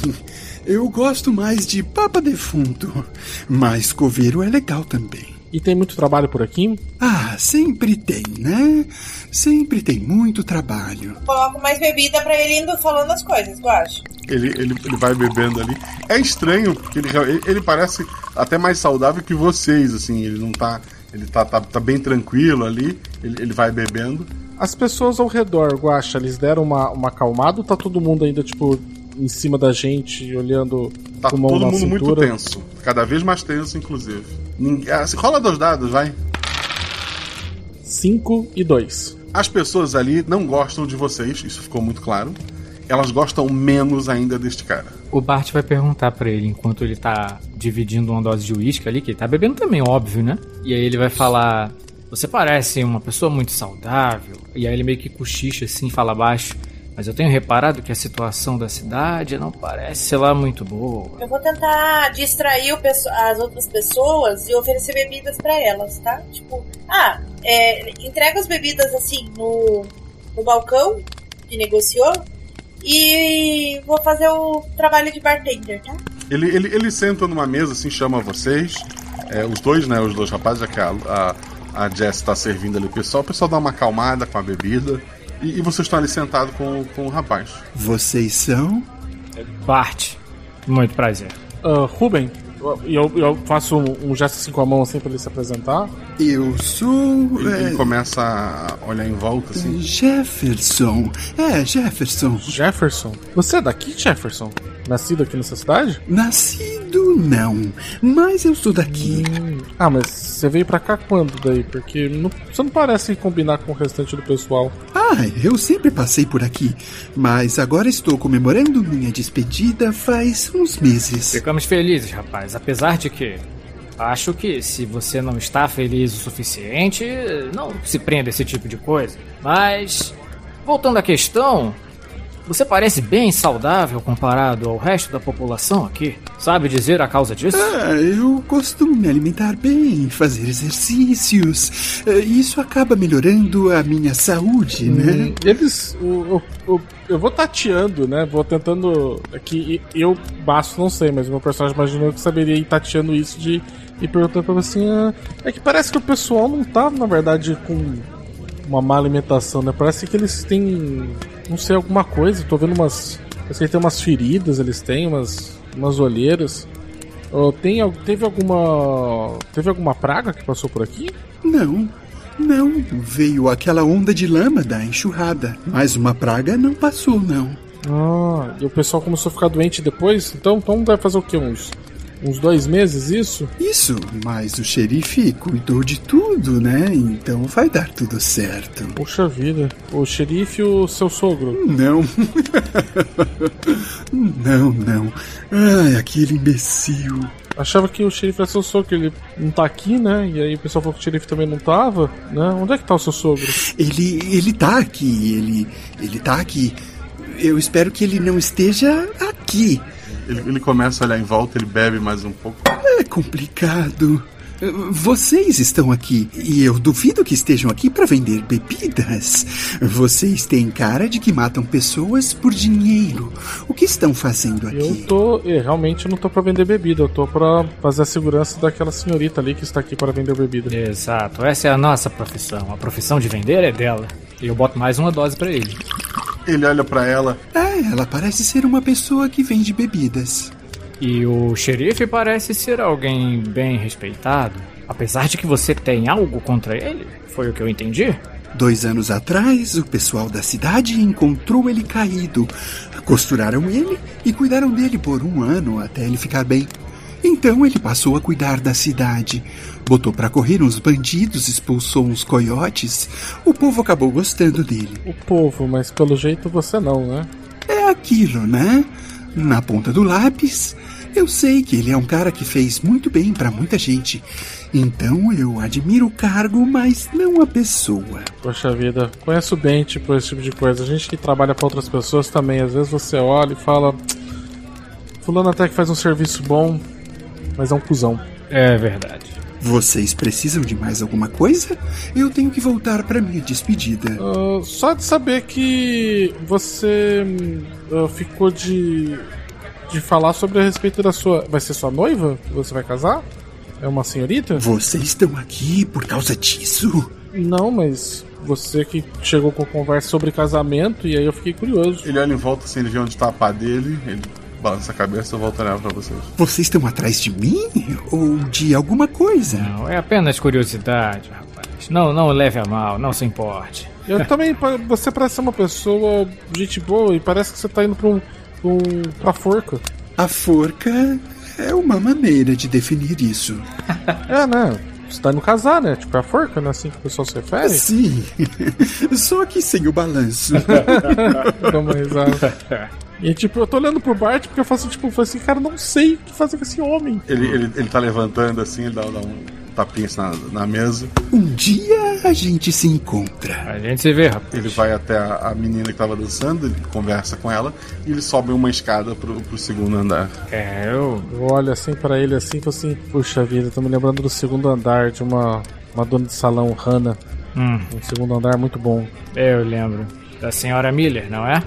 M: Eu gosto mais de papa defunto. Mas coveiro é legal também.
F: E tem muito trabalho por aqui?
M: Ah, sempre tem, né? Sempre tem muito trabalho.
E: Coloco mais bebida para ele indo falando as coisas, eu acho.
A: Ele, ele, ele vai bebendo ali. É estranho, porque ele, ele, ele parece até mais saudável que vocês, assim. Ele não tá. Ele tá, tá, tá bem tranquilo ali. Ele, ele vai bebendo.
F: As pessoas ao redor, Guacha, eles deram uma, uma acalmada ou tá todo mundo ainda, tipo, em cima da gente, olhando
A: tá com mão todo mundo cintura? muito tenso. Cada vez mais tenso, inclusive. Ninguém, assim, rola dois dados, vai.
F: 5 e 2.
A: As pessoas ali não gostam de vocês, isso ficou muito claro. Elas gostam menos ainda deste cara.
G: O Bart vai perguntar para ele enquanto ele tá dividindo uma dose de uísque ali, que ele tá bebendo também, óbvio, né? E aí ele vai falar: Você parece uma pessoa muito saudável, E aí ele meio que cochicha assim, fala baixo. Mas eu tenho reparado que a situação da cidade não parece ser lá muito boa.
E: Eu vou tentar distrair as outras pessoas e oferecer bebidas pra elas, tá? Tipo, ah, é, entrega as bebidas assim no, no balcão que negociou e vou fazer o trabalho de bartender, tá?
A: Ele, ele, ele senta numa mesa, assim, chama vocês. é, os dois, né? Os dois rapazes, já que a, a, a Jess tá servindo ali o pessoal. O pessoal dá uma acalmada com a bebida. E, e vocês estão ali sentados com, com o rapaz.
M: Vocês são?
G: Bart, muito prazer.
F: Ah, Ruben, e eu, eu faço um, um gesto assim com a mão assim pra ele se apresentar.
M: Eu sou.
A: Ele, ele
M: é,
A: começa a olhar em volta, assim.
M: Jefferson. É, Jefferson.
F: Jefferson? Você é daqui, Jefferson? Nascido aqui nessa cidade?
M: Nascido não, mas eu sou daqui.
F: Ah, mas você veio pra cá quando daí? Porque não- você não parece combinar com o restante do pessoal.
M: Ah, eu sempre passei por aqui, mas agora estou comemorando minha despedida faz uns meses.
G: Ficamos felizes, rapaz. Apesar de que acho que se você não está feliz o suficiente, não se prenda a esse tipo de coisa. Mas voltando à questão, você parece bem saudável comparado ao resto da população aqui. Sabe dizer a causa disso?
M: Ah, eu costumo me alimentar bem, fazer exercícios. Eh, Isso acaba melhorando a minha saúde, né?
F: Hum, Eles. o- o- o- eu vou tateando, né? Vou tentando. Aqui, eu, Basto, não sei, mas o meu personagem imaginou que saberia ir tateando isso de. E perguntando pra você assim. ah, é que parece que o pessoal não tá, na verdade, com uma má alimentação, né? Parece que eles têm. Não sei, alguma coisa. Tô vendo umas. Parece que tem umas feridas, eles têm, umas. umas olheiras. Tem, teve alguma. Teve alguma praga que passou por aqui?
M: Não, não. Veio aquela onda de lama da enxurrada, mas uma praga não passou, não.
F: Ah, e o pessoal começou a ficar doente depois? Então, então vai fazer o quê? Uns, uns dois meses isso?
M: Isso, mas o xerife cuidou de tudo, né? Então vai dar tudo certo.
F: Poxa vida. O xerife e o seu sogro?
M: Não. não, não. Ai, aquele imbecil.
F: Achava que o xerife era seu sogro, que ele não tá aqui, né? E aí o pessoal falou que o xerife também não tava, né? Onde é que tá o seu sogro?
M: Ele, ele tá aqui, ele, ele tá aqui. Eu espero que ele não esteja aqui.
A: Ele, ele começa a olhar em volta, ele bebe mais um pouco.
M: É complicado. Vocês estão aqui e eu duvido que estejam aqui para vender bebidas. Vocês têm cara de que matam pessoas por dinheiro. O que estão fazendo aqui?
F: Eu tô. realmente eu não tô pra vender bebida, eu tô pra fazer a segurança daquela senhorita ali que está aqui para vender bebida.
G: Exato, essa é a nossa profissão. A profissão de vender é dela. E eu boto mais uma dose pra ele.
A: Ele olha pra ela.
M: É, ela parece ser uma pessoa que vende bebidas.
G: E o xerife parece ser alguém bem respeitado. Apesar de que você tem algo contra ele, foi o que eu entendi.
M: Dois anos atrás, o pessoal da cidade encontrou ele caído. Costuraram ele e cuidaram dele por um ano até ele ficar bem. Então ele passou a cuidar da cidade. Botou pra correr uns bandidos, expulsou uns coiotes. O povo acabou gostando dele.
F: O povo, mas pelo jeito você não, né?
M: É aquilo, né? Na ponta do lápis, eu sei que ele é um cara que fez muito bem pra muita gente. Então eu admiro o cargo, mas não a pessoa.
F: Poxa vida, conheço bem, tipo, esse tipo de coisa. A gente que trabalha pra outras pessoas também, às vezes você olha e fala. Fulano até que faz um serviço bom, mas é um cuzão.
G: É verdade.
M: Vocês precisam de mais alguma coisa? Eu tenho que voltar pra minha despedida.
F: Ah, só de saber que você ah, ficou de. de falar sobre a respeito da sua. Vai ser sua noiva? Que você vai casar? É uma senhorita?
M: Vocês estão aqui por causa disso?
F: Não, mas você que chegou com conversa sobre casamento e aí eu fiquei curioso.
A: Ele olha em volta assim, ele vê onde tá a pá dele, ele balança a cabeça e volta a olhar pra vocês.
M: Vocês estão atrás de mim? Ou de alguma coisa?
G: Não, é apenas curiosidade, rapaz. Não, não leve a mal, não se importe.
F: Eu também, você parece ser uma pessoa gente boa e parece que você tá indo pra um. pra, um, pra forca.
M: A forca é uma maneira de definir isso.
F: É, né? Você tá indo casar, né? Tipo, é a forca, né? Assim que o pessoal se refere?
M: Sim, só que sem o balanço.
F: Dá uma risada. E tipo, eu tô olhando pro Bart porque eu faço tipo, eu falo assim, cara, não sei o que fazer com esse homem.
A: Ele, ele, ele tá levantando assim, ele dá, dá um, tapinha assim na, na mesa.
M: Um dia a gente se encontra.
G: A gente se vê, rapaz.
A: Ele vai até a, a menina que tava dançando, ele conversa com ela e ele sobe uma escada pro, pro segundo andar.
G: É, eu.
F: Eu olho assim pra ele assim e falo assim, puxa vida, tô me lembrando do segundo andar de uma, uma dona de salão, Hannah.
G: Hum,
F: Um segundo andar muito bom.
G: eu lembro. Da senhora Miller, não é?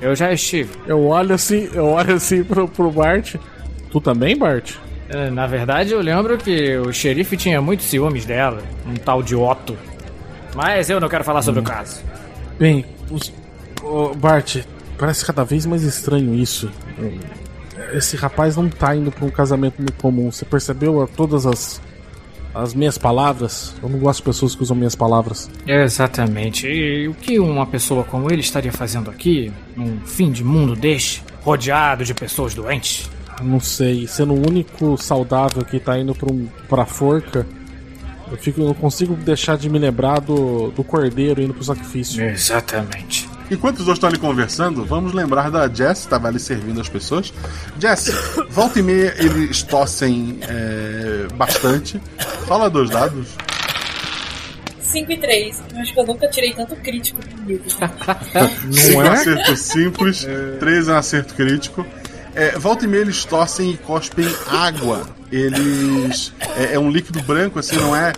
G: Eu já estive.
F: Eu olho assim, eu olho assim pro, pro Bart. Tu também, Bart?
G: É, Na verdade, eu lembro que o xerife tinha muitos ciúmes dela, um tal de Otto. Mas eu não quero falar sobre o caso.
F: Bem, os, Bart, parece cada vez mais estranho isso. Esse rapaz não tá indo pra um casamento muito comum. Você percebeu todas as, as minhas palavras? Eu não gosto de pessoas que usam minhas palavras.
G: Exatamente. E o que uma pessoa como ele estaria fazendo aqui, num fim de mundo deste, rodeado de pessoas doentes?
F: Não sei, sendo o único saudável que tá indo pra, um, pra forca, eu, fico, eu não consigo deixar de me lembrar do, do cordeiro indo pro sacrifício.
G: Exatamente.
A: Enquanto os dois estão ali conversando, vamos lembrar da Jess, que estava ali servindo as pessoas. Jess, volta e meia eles tossem é, bastante. Fala dois dados.
E: 5 e 3. Eu acho que eu nunca tirei tanto crítico comigo.
A: Não é? um acerto simples, três é um acerto crítico. É, volta e meia eles tossem e cospem água. Eles. É, é um líquido branco, assim, não é?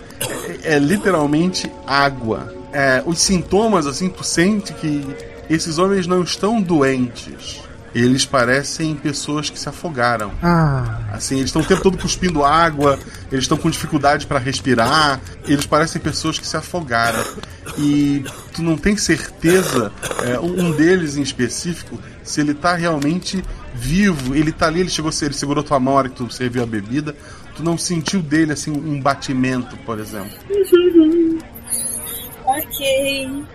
A: É, é literalmente água. É, os sintomas, assim, tu sente que esses homens não estão doentes. Eles parecem pessoas que se afogaram.
F: Ah,
A: Assim, eles estão o tempo todo cuspindo água, eles estão com dificuldade para respirar, eles parecem pessoas que se afogaram. E tu não tem certeza, é, um deles em específico, se ele tá realmente vivo. Ele tá ali, ele chegou, ele segurou tua mão na hora que tu serviu a bebida. Tu não sentiu dele, assim, um batimento, por exemplo.
E: Ok.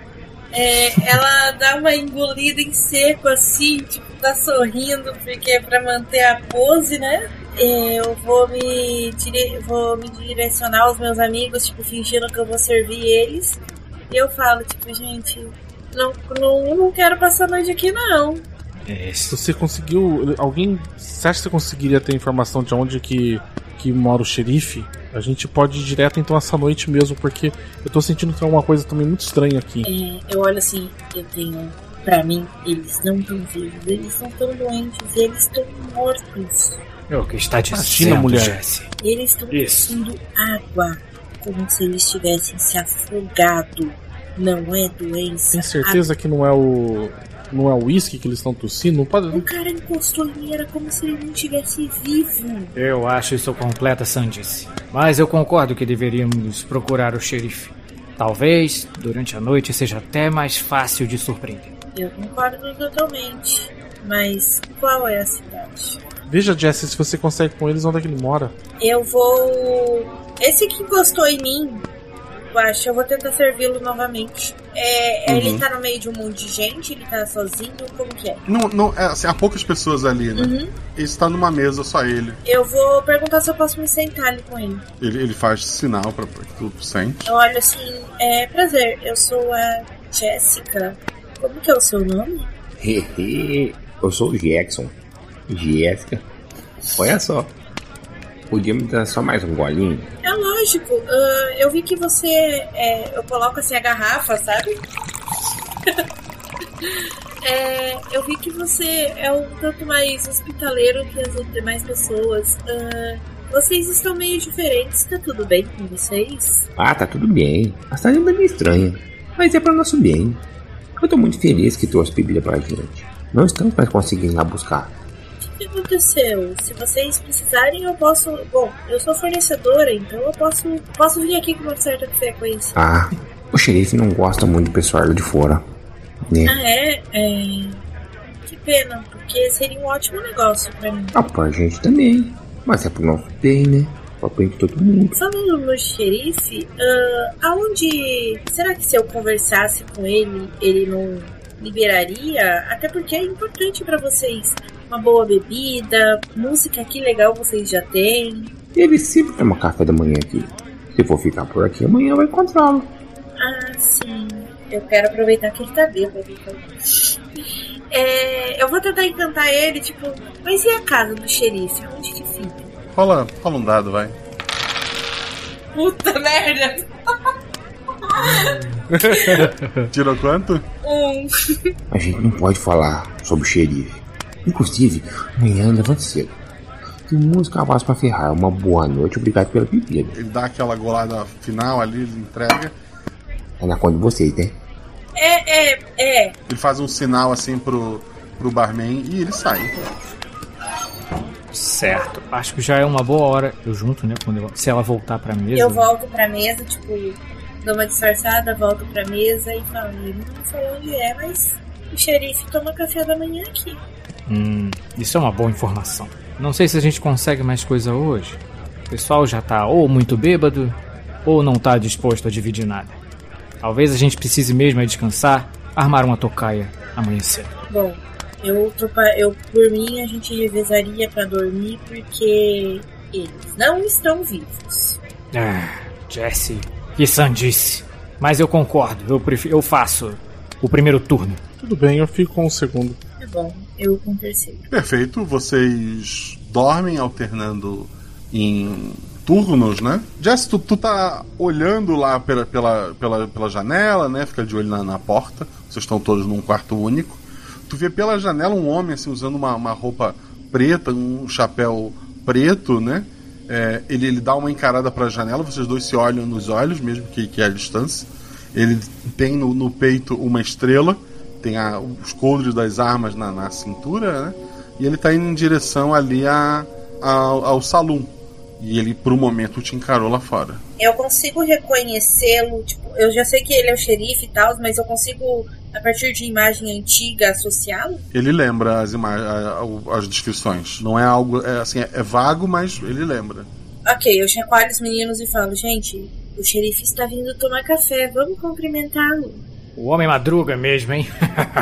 E: É, ela dá uma engolida em seco assim, tipo, tá sorrindo, porque é pra manter a pose, né? É, Eu vou me, dire... vou me direcionar aos meus amigos, tipo, fingindo que eu vou servir eles. E eu falo, tipo, gente, não, não, não quero passar a noite aqui, não.
F: se você conseguiu. Alguém. Você acha que você conseguiria ter informação de onde que, que mora o xerife? A gente pode ir direto então essa noite mesmo, porque eu tô sentindo que tem uma coisa também muito estranha aqui.
E: É, eu olho assim, eu tenho. Pra mim, eles não estão vivos, eles não estão doentes, eles estão mortos.
G: É o que está dizendo,
F: Imagina, mulher.
G: Jesse.
E: Eles estão tossindo água, como se eles tivessem se afogado. Não é doença.
F: Tem certeza que não é o. Não é o uísque que eles estão tossindo? Não pode.
E: O cara encostou em mim, era como se ele não tivesse vivo.
G: Eu acho isso completa sandice. Mas eu concordo que deveríamos procurar o xerife. Talvez, durante a noite, seja até mais fácil de surpreender.
E: Eu concordo totalmente. Mas qual é a cidade?
F: Veja, Jesse, se você consegue com eles onde é que ele mora.
E: Eu vou. Esse que encostou em mim, eu acho, eu vou tentar servi-lo novamente. É,
A: Uhum.
E: Ele tá no meio de um monte de gente, ele tá sozinho, como que é?
A: Não, não, é, assim, há poucas pessoas ali, né?
E: Uhum.
A: Ele está numa mesa, só ele.
E: Eu vou perguntar se eu posso me sentar ali com ele.
A: Ele, ele faz sinal pra, pra que tu sente.
E: Eu olho assim, é prazer, eu sou a Jéssica. Como que é o seu nome?
N: Hehe, eu sou o Jackson. Jéssica. Olha só. Podia me dar só mais um golinho?
E: É lógico, ah, eu vi que você. é, eu coloco assim a garrafa, sabe? É, eu vi que você é um tanto mais hospitaleiro que as demais pessoas. Ah, vocês estão meio diferentes, tá tudo bem com vocês?
N: Ah, tá tudo bem. A cidade anda meio estranha. Mas é para nosso bem. Eu tô muito feliz que trouxe bebida pra gente. Não estamos mais conseguindo ir lá buscar.
E: O que aconteceu? Se vocês precisarem, eu posso. Bom, eu sou fornecedora, então eu posso, posso vir aqui com uma certa frequência.
N: Ah, o xerife não gosta muito do pessoal de fora. Né?
E: Ah, é? É. Que pena, porque seria um ótimo negócio pra mim.
N: Ah, pra gente também. Mas é pro nosso bem, né? Pra bem de todo mundo.
E: Falando no xerife, ah, aonde. Será que se eu conversasse com ele, ele não liberaria? Até porque é importante pra vocês. Uma boa bebida, música que legal vocês já têm.
N: Ele sempre toma café da manhã aqui. Se for ficar por aqui, amanhã vai encontrá-lo.
E: Ah, sim. Eu quero aproveitar que ele tá bêbado. Então. É, eu vou tentar encantar ele, tipo, mas e a casa do xerife? Onde que fica?
A: Rola, rola um dado, vai.
E: Puta merda.
A: Tirou quanto?
E: Um.
N: A gente não pode falar sobre o xerife. Inclusive, amanhã levante cedo. Tem muitos cavalos pra ferrar. Uma boa noite, obrigado pela bebida.
A: Ele dá aquela golada final ali, ele entrega.
N: É na conta de vocês, né?
E: É, é, é.
A: Ele faz um sinal assim pro, pro barman e ele sai.
G: Certo. Acho que já é uma boa hora. Eu junto, né? Quando eu- se ela voltar pra mesa.
E: Eu volto pra mesa, tipo, dou uma disfarçada, volto pra mesa e falo, ele não falou onde é, mas o xerife toma café da manhã aqui.
G: Hum, isso é uma boa informação. Não sei se a gente consegue mais coisa hoje. O pessoal já tá ou muito bêbado, ou não tá disposto a dividir nada. Talvez a gente precise mesmo é descansar, armar uma tocaia amanhã cedo.
E: Bom, eu, eu por mim a gente revezaria pra dormir porque eles não estão vivos.
G: Ah, Jesse, que sandice. Mas eu concordo, eu, prefiro, eu faço o primeiro turno.
F: Tudo bem, eu fico com o segundo.
E: Tá bom, eu com o terceiro.
A: Perfeito, vocês dormem alternando em turnos, né? Jess, tu, tu tá olhando lá pela, pela, pela, pela janela, né? Fica de olho na, na porta. Vocês estão todos num quarto único. Tu vê pela janela um homem assim usando uma, uma roupa preta, um chapéu preto, né? É, ele, ele dá uma encarada pra janela, vocês dois se olham nos olhos, mesmo que, que a distância. Ele tem no, no peito uma estrela, tem a- os coldres das armas na, na cintura, né? E ele tá indo em direção ali a, ao, ao salão. E ele, por um momento, te encarou lá fora.
E: Eu consigo reconhecê-lo, tipo, eu já sei que ele é o xerife e tal, mas eu consigo, a partir de imagem antiga, associá-lo?
A: Ele lembra as imagens, as descrições. Não é algo, é, assim, é, é vago, mas ele lembra.
E: Ok, eu chacoalho os meninos e falo, gente, o xerife está vindo tomar café, vamos cumprimentá-lo.
G: O homem madruga mesmo, hein?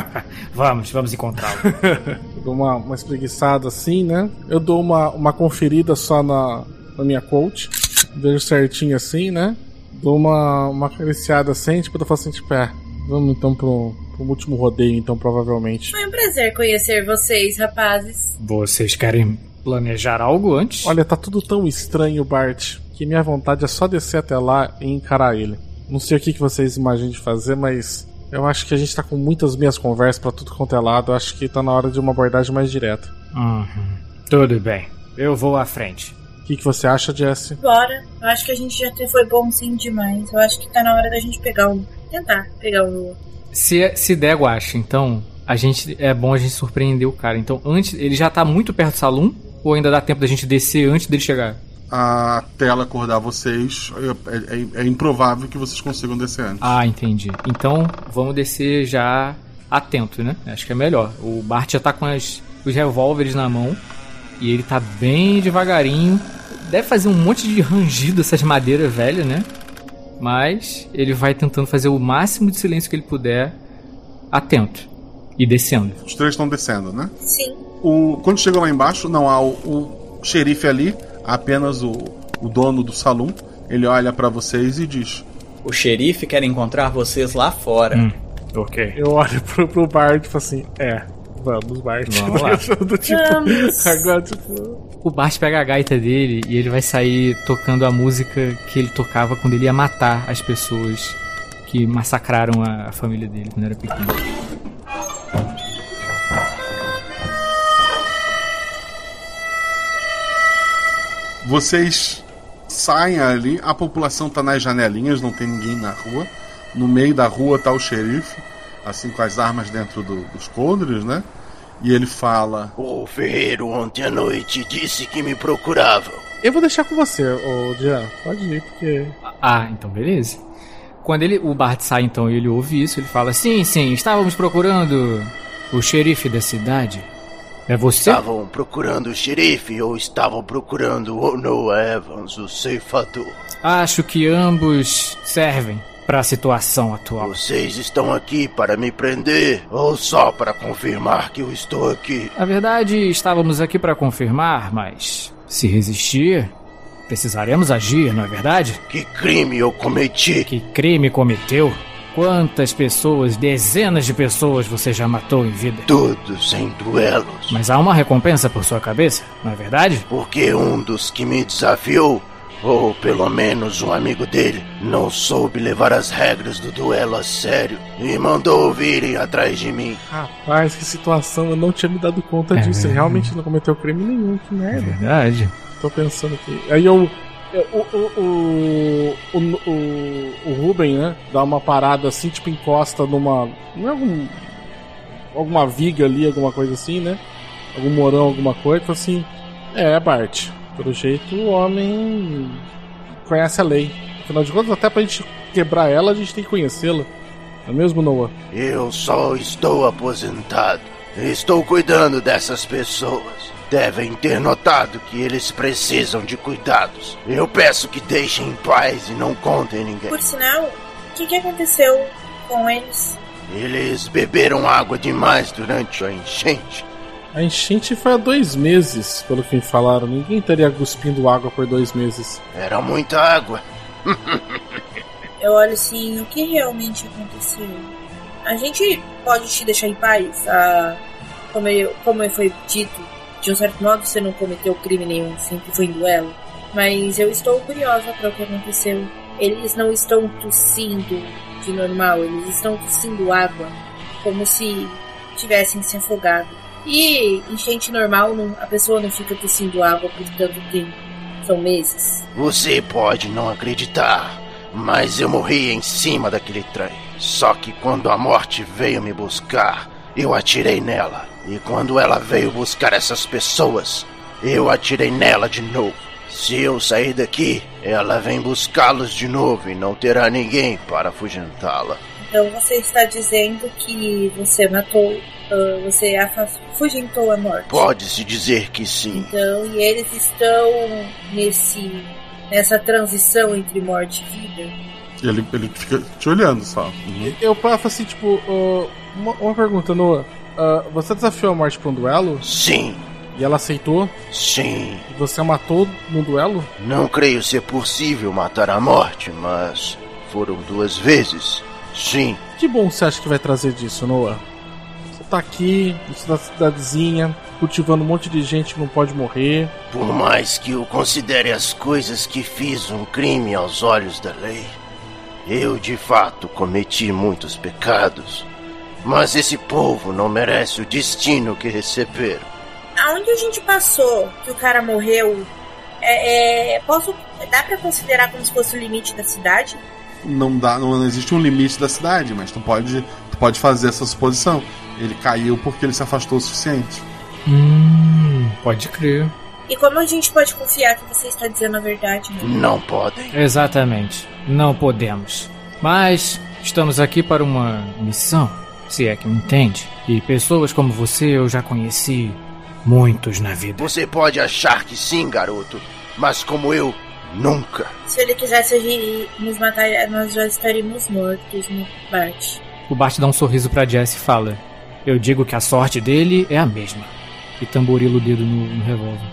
G: vamos, vamos encontrá-lo.
F: Dou uma, uma espreguiçada assim, né? Eu dou uma, uma conferida só na, na minha coach. Vejo certinho assim, né? Dou uma, uma acariciada assim, tipo, eu falo assim, tipo, é, vamos então pro, pro último rodeio, então, provavelmente.
E: Foi um prazer conhecer vocês, rapazes.
G: Vocês querem planejar algo antes?
F: Olha, tá tudo tão estranho, Bart, que minha vontade é só descer até lá e encarar ele. Não sei o que, que vocês imaginam de fazer, mas eu acho que a gente tá com muitas minhas conversas pra tudo quanto é lado. Eu acho que tá na hora de uma abordagem mais direta.
G: Uhum. Tudo bem, eu vou à frente.
F: O que, que você acha, Jesse?
E: Bora, eu acho que a gente já foi bom sim demais. Eu acho que tá na hora da gente pegar um. Tentar pegar o.
G: Se, se der guache, então, a gente é bom a gente surpreender o cara. Então, antes, ele já tá muito perto do salão? Ou ainda dá tempo da gente descer antes dele chegar?
A: A tela acordar vocês, é, é- é improvável que vocês consigam descer antes.
G: Ah, entendi. Então, vamos descer já atento, né? Acho que é melhor. O Bart já tá com as, os revólveres na mão. E ele tá bem devagarinho. Deve fazer um monte de rangido essas madeiras velhas, né? Mas ele vai tentando fazer o máximo de silêncio que ele puder, atento. E descendo.
A: Os três estão descendo, né?
E: Sim.
A: O, quando chegam lá embaixo, não há o, o xerife ali, apenas o, o dono do salão. Ele olha pra vocês e diz:
L: O xerife quer encontrar vocês lá fora.
G: ok.
F: Eu olho pro, pro Bart e falo assim: é, vamos, Bart.
G: Vamos lá.
F: Do tipo,
E: Vamos.
F: agora, tipo.
G: O Bart pega a gaita dele e ele vai sair tocando a música que ele tocava quando ele ia matar as pessoas que massacraram a, a família dele quando era pequeno.
A: Vocês saem ali, a população tá nas janelinhas, não tem ninguém na rua. No meio da rua tá o xerife, assim com as armas dentro do- dos coldres, né? E ele fala:
O: O ferreiro ontem à noite disse que me procuravam.
F: Eu vou deixar com você, ô Jean. Pode ir, porque.
G: Ah, então beleza. Quando ele, o Bart sai então e ele ouve isso, ele fala: Sim, sim, estávamos procurando o xerife da cidade. É você?
O: Estavam procurando o xerife ou estavam procurando o Noah Evans, o ceifador?
G: Acho que ambos servem para a situação atual.
O: Vocês estão aqui para me prender ou só para confirmar que eu estou aqui?
G: Na verdade, estávamos aqui para confirmar, mas se resistir, precisaremos agir, não é verdade?
O: Que crime eu cometi?
G: Que crime cometeu? Quantas pessoas, dezenas de pessoas você já matou em vida?
O: Todos em duelos.
G: Mas há uma recompensa por sua cabeça, não é verdade?
O: Porque um dos que me desafiou Ou pelo menos um amigo dele não soube levar as regras do duelo a sério e mandou virem atrás de mim.
F: Rapaz, que situação, eu não tinha me dado conta disso. Ele realmente não cometeu crime nenhum, que merda.
G: Verdade.
F: Tô pensando aqui. Aí eu. O, o, o, o, o, Ruben, né? Dá uma parada assim, tipo, encosta numa. Não é algum. Alguma viga ali, alguma coisa assim, né? Algum morão, alguma coisa. Assim: É, Bart. Pelo jeito o homem conhece a lei. Afinal de contas, até pra gente quebrar ela, a gente tem que conhecê-la. Não é mesmo, Noah?
O: Eu só estou aposentado. Estou cuidando dessas pessoas. Devem ter notado que eles precisam de cuidados. Eu peço que deixem em paz e não contem ninguém.
E: Por sinal, o que, que aconteceu com eles?
O: Eles beberam água demais durante a enchente.
F: A enchente foi há dois meses, pelo que me falaram. Ninguém estaria cuspindo água por dois meses.
O: Era muita água.
E: Eu olho assim, o que realmente aconteceu? A gente pode te deixar em paz? Ah, como, eu, como foi dito, de um certo modo você não cometeu crime nenhum, sempre foi em duelo. Mas eu estou curiosa para o que aconteceu. Eles não estão tossindo de normal, eles estão tossindo água, como se tivessem se afogado. E enchente normal, não- a pessoa não fica tossindo água por tanto tempo. São meses.
O: Você pode não acreditar, mas eu morri em cima daquele trem. Só que quando a morte veio me buscar, eu atirei nela. E quando ela veio buscar essas pessoas, eu atirei nela de novo. Se eu sair daqui, ela vem buscá-los de novo e não terá ninguém para afugentá-la.
E: Então você está dizendo que você matou, ah, você afugentou a morte.
O: Pode-se dizer que sim.
E: Então, e eles estão nesse nessa transição entre morte e vida.
A: Ele, ele fica te olhando só.
F: Eu faço assim, tipo, uh, uma, uma pergunta, Noah. Uh, você desafiou a morte pra um duelo?
O: Sim.
F: E ela aceitou?
O: Sim.
F: E você a matou no duelo?
O: Não creio ser possível matar a morte, mas foram duas vezes. Sim.
F: Que bom você acha que vai trazer disso, Noah? Você tá aqui, na cidadezinha, cultivando um monte de gente que não pode morrer.
O: Por mais que eu considere as coisas que fiz um crime aos olhos da lei, eu de fato cometi muitos pecados. Mas esse povo não merece o destino que receberam.
E: Aonde a gente passou que o cara morreu? É, é, posso dá pra considerar como se fosse o limite da cidade?
A: Não dá, não existe um limite da cidade, mas tu pode, tu pode fazer essa suposição. Ele caiu porque ele se afastou o suficiente.
G: Hum, pode crer.
E: E como a gente pode confiar que você está dizendo a verdade? né?
O: Não podem.
G: Exatamente. Não podemos. Mas estamos aqui para uma missão, se é que me entende. E pessoas como você eu já conheci muitos na vida.
O: Você pode achar que sim, garoto, mas como eu, nunca.
E: Se ele quisesse agir- nos matar, nós já estaríamos mortos, Bart?
G: O Bart dá um sorriso pra Jess e fala: Eu digo que a sorte dele é a mesma. E tamborila o dedo no, no revólver.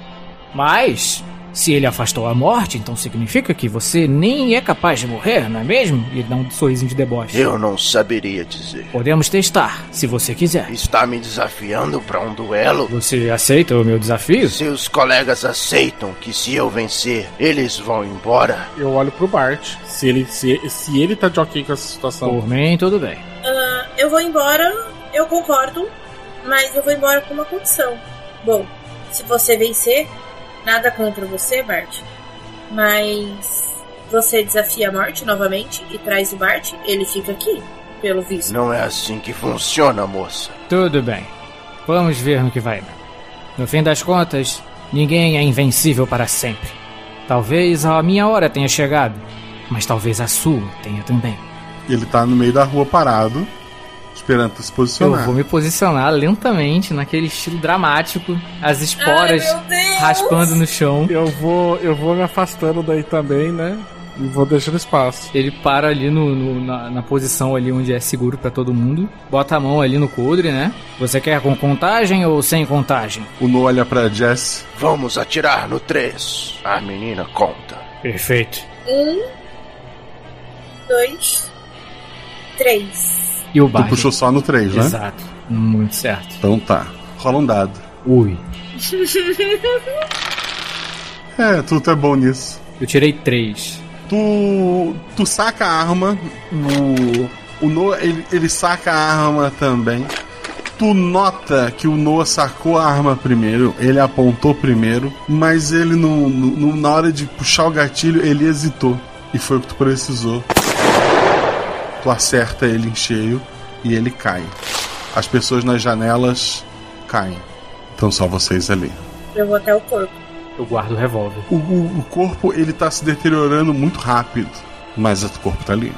G: Mas, se ele afastou a morte, então significa que você nem é capaz de morrer, não é mesmo? E ele dá um sorrisinho de deboche.
O: Eu não saberia dizer.
G: Podemos testar, se você quiser.
O: Está me desafiando para um duelo?
G: Você aceita o meu desafio?
O: Seus colegas aceitam que se eu vencer, eles vão embora?
F: Eu olho pro Bart. Se ele, se, se ele tá de ok com essa situação.
G: Por mim, tudo bem.
E: Ah, eu vou embora, eu concordo, mas eu vou embora com uma condição. Bom, se você vencer, nada contra você, Bart, mas você desafia a morte novamente e traz o Bart, ele fica aqui, pelo visto.
O: Não é assim que funciona, moça.
G: Tudo bem. Vamos ver no que vai dar. No fim das contas, ninguém é invencível para sempre. Talvez a minha hora tenha chegado, mas talvez a sua tenha também.
A: Ele tá no meio da rua parado, esperando tu se
G: Eu
A: posicionar.
G: vou me posicionar lentamente, naquele estilo dramático, as esporas raspando no chão.
F: Eu vou, eu vou me afastando daí também, né? E vou deixando espaço.
G: Ele para ali no, no- na, na posição ali onde é seguro pra todo mundo. Bota a mão ali no coldre, né? Você quer com contagem ou sem contagem?
A: O No olha pra Jess.
O: Vamos atirar no 3. A menina conta.
G: Perfeito.
E: Um, dois, três.
G: E o
A: Tu puxou só no 3, né?
G: Exato. Muito certo.
A: Então tá. Rola um dado.
G: Ui.
A: É, tu, tu é bom nisso.
G: Eu tirei três.
A: Tu, tu saca a arma, o, o Noah ele, ele saca a arma também. Tu nota que o Noah sacou a arma primeiro, ele apontou primeiro, mas ele no, no- na hora de puxar o gatilho ele hesitou e foi o que tu precisou. Tu acerta ele em cheio e ele cai. As pessoas nas janelas caem. Então só vocês ali.
E: Eu vou até o corpo.
G: Eu guardo o revólver.
A: O, o- o corpo ele tá se deteriorando muito rápido, mas o corpo tá ali.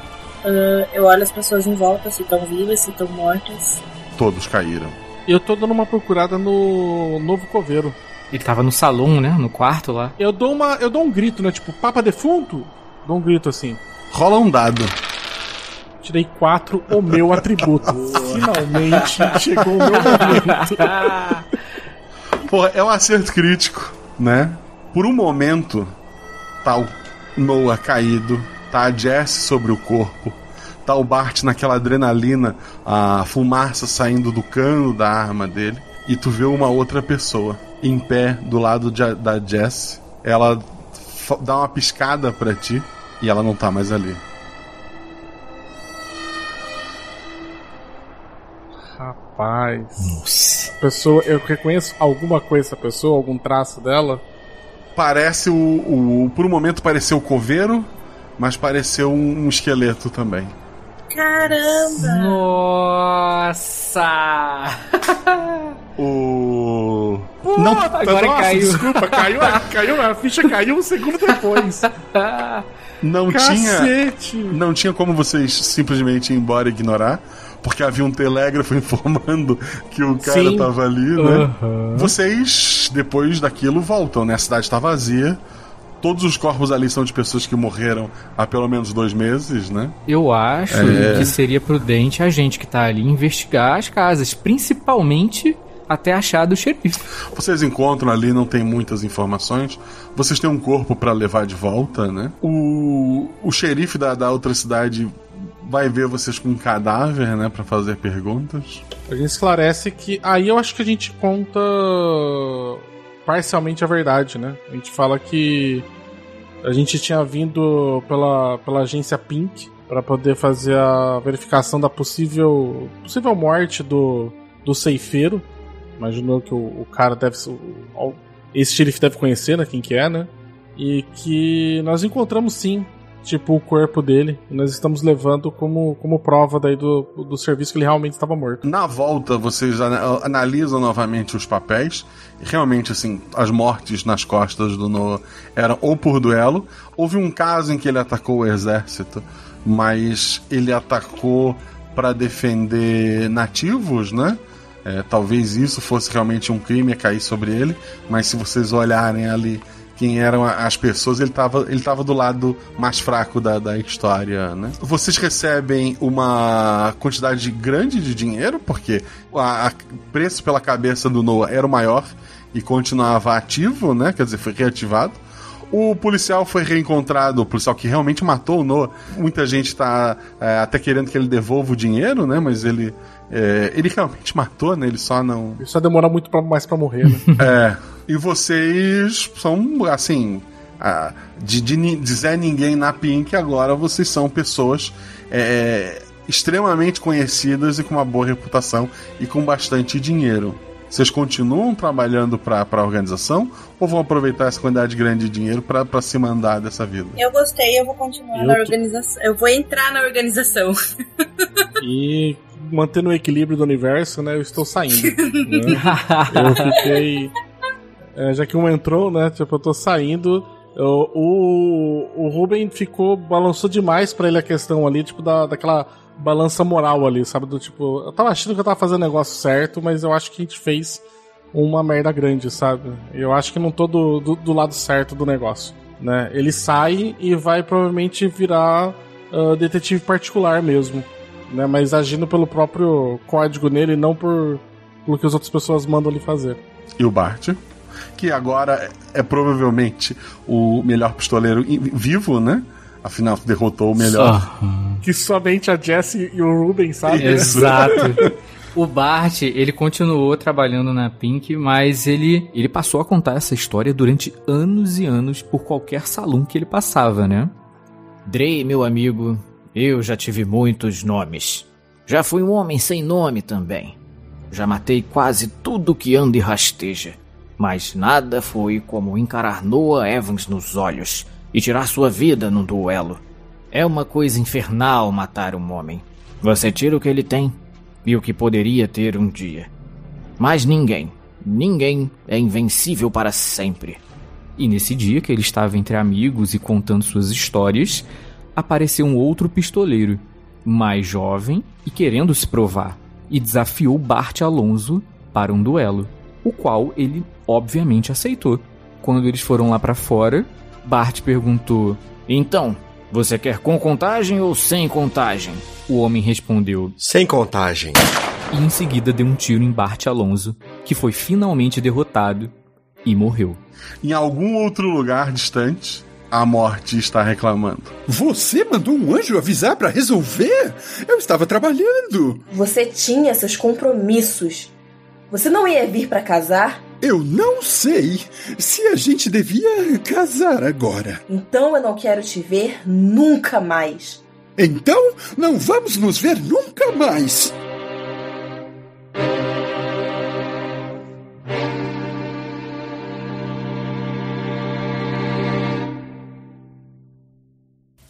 E: Ah, eu olho as pessoas em volta, se estão vivas, se estão mortas.
A: Todos caíram.
F: Eu tô dando uma procurada no novo coveiro.
G: Ele tava no salão, né? No quarto lá.
F: Eu dou uma, eu dou um grito, né? Tipo, Papa defunto? Dou um grito assim.
A: Rola um dado.
F: Tirei quatro, o meu atributo. Finalmente chegou o meu momento.
A: Pô, é um acerto crítico, né? Por um momento, tá o Noah caído, tá a Jess sobre o corpo, tá o Bart naquela adrenalina, a fumaça saindo do cano da arma dele, e tu vê uma outra pessoa em pé do lado de- da Jess. Ela dá uma piscada pra ti e ela não tá mais ali.
F: Rapaz. Nossa. Pessoa, eu reconheço alguma coisa dessa pessoa, algum traço dela?
A: Parece o, o. Por um momento pareceu o coveiro, mas pareceu um, um esqueleto também.
E: Caramba!
G: Nossa!
A: O.
F: não,
G: agora
F: nossa,
G: caiu.
F: Desculpa, caiu, a- caiu, a ficha caiu um segundo depois.
A: Não
F: Cacete.
A: tinha. Não tinha como vocês simplesmente ir embora e ignorar. Porque havia um telégrafo informando que o cara
F: Sim.
A: tava ali, né?
F: Aham.
A: Vocês, depois daquilo, voltam, né? A cidade tá vazia. Todos os corpos ali são de pessoas que morreram há pelo menos dois meses, né?
G: Eu acho
A: É.
G: que seria prudente a gente que tá ali investigar as casas, principalmente até achar do xerife.
A: Vocês encontram ali, não tem muitas informações. Vocês têm um corpo pra levar de volta, né? O, o xerife da, da outra cidade vai ver vocês com um cadáver, né? Pra fazer perguntas.
F: A gente esclarece que. Aí eu acho que a gente conta parcialmente a verdade, né? A gente fala que a gente tinha vindo pela, pela agência Pink para poder fazer a verificação da possível possível morte do, do ceifeiro. Imaginou que o, o cara deve o- Esse xerife deve conhecer, né? Quem que é, né? E que nós encontramos sim, tipo, o corpo dele. Nós estamos levando como, como prova daí do, do serviço que ele realmente estava morto.
A: Na volta, vocês ana- analisam novamente os papéis. Realmente, assim, as mortes nas costas do Noah eram ou por duelo. Houve um caso em que ele atacou o exército, mas ele atacou para defender nativos, né? É, talvez isso fosse realmente um crime a cair sobre ele, mas se vocês olharem ali quem eram as pessoas, ele estava ele tava do lado mais fraco da, da história, né? Vocês recebem uma quantidade grande de dinheiro, porque o preço pela cabeça do Noah era o maior e continuava ativo, né? Quer dizer, foi reativado. O policial foi reencontrado, o policial que realmente matou o Noah. Muita gente tá é, até querendo que ele devolva o dinheiro, né? Mas ele, é, ele realmente matou, né? Ele só não.
F: Ele só demora muito pra, mais pra morrer, né?
A: É. E vocês são, assim. ah, de, de, Zé Ninguém na Pink, agora vocês são pessoas é, extremamente conhecidas e com uma boa reputação e com bastante dinheiro. Vocês continuam trabalhando para a organização ou vão aproveitar essa quantidade grande de dinheiro para se mandar dessa vida?
E: Eu gostei, eu vou continuar
F: Eu
E: na
F: tô-
E: organização. Eu vou entrar na organização.
F: E mantendo o equilíbrio do universo, né? Eu estou saindo. né? Eu fiquei. é, já que um entrou, né? Tipo, eu tô saindo. Eu- o, o Ruben ficou. balançou demais pra ele a questão ali, tipo, da, daquela balança moral ali, sabe? Do tipo, eu tava achando que eu tava fazendo o negócio certo, mas eu acho que a gente fez uma merda grande, sabe? Eu acho que não tô do, do, do lado certo do negócio, né? Ele sai e vai provavelmente virar ah, detetive particular mesmo, né? Mas agindo pelo próprio código nele, não por pelo que as outras pessoas mandam ele fazer.
A: E o Bart, que agora é provavelmente o melhor pistoleiro vivo, né? Afinal, derrotou o melhor.
F: Que somente a Jessie e o Ruben sabem.
A: Isso.
G: O Bart, ele continuou trabalhando na Pink, mas ele, ele passou a contar essa história durante anos e anos por qualquer salão que ele passava, né?
P: Drey, meu amigo, eu já tive muitos nomes. Já fui um homem sem nome também. Já matei quase tudo que anda e rasteja. Mas nada foi como encarar Noah Evans nos olhos e tirar sua vida num duelo. É uma coisa infernal matar um homem. Você tira o que ele tem e o que poderia ter um dia. Mas ninguém, ninguém é invencível para sempre.
G: E nesse dia que ele estava entre amigos e contando suas histórias, apareceu um outro pistoleiro, mais jovem e querendo se provar, e desafiou Bart Alonso para um duelo, o qual ele obviamente aceitou. Quando eles foram lá para fora, Bart perguntou:
P: Então, você quer com contagem ou sem contagem?
G: O homem respondeu:
Q: Sem contagem.
G: E em seguida deu um tiro em Bart Alonso, que foi finalmente derrotado e morreu.
A: Em algum outro lugar distante, a morte está reclamando.
M: Você mandou um anjo avisar para resolver? Eu estava trabalhando.
R: Você tinha seus compromissos. Você não ia vir para casar?
M: Eu não sei se a gente devia casar agora.
R: Então eu não quero te ver nunca mais.
M: Então não vamos nos ver nunca mais.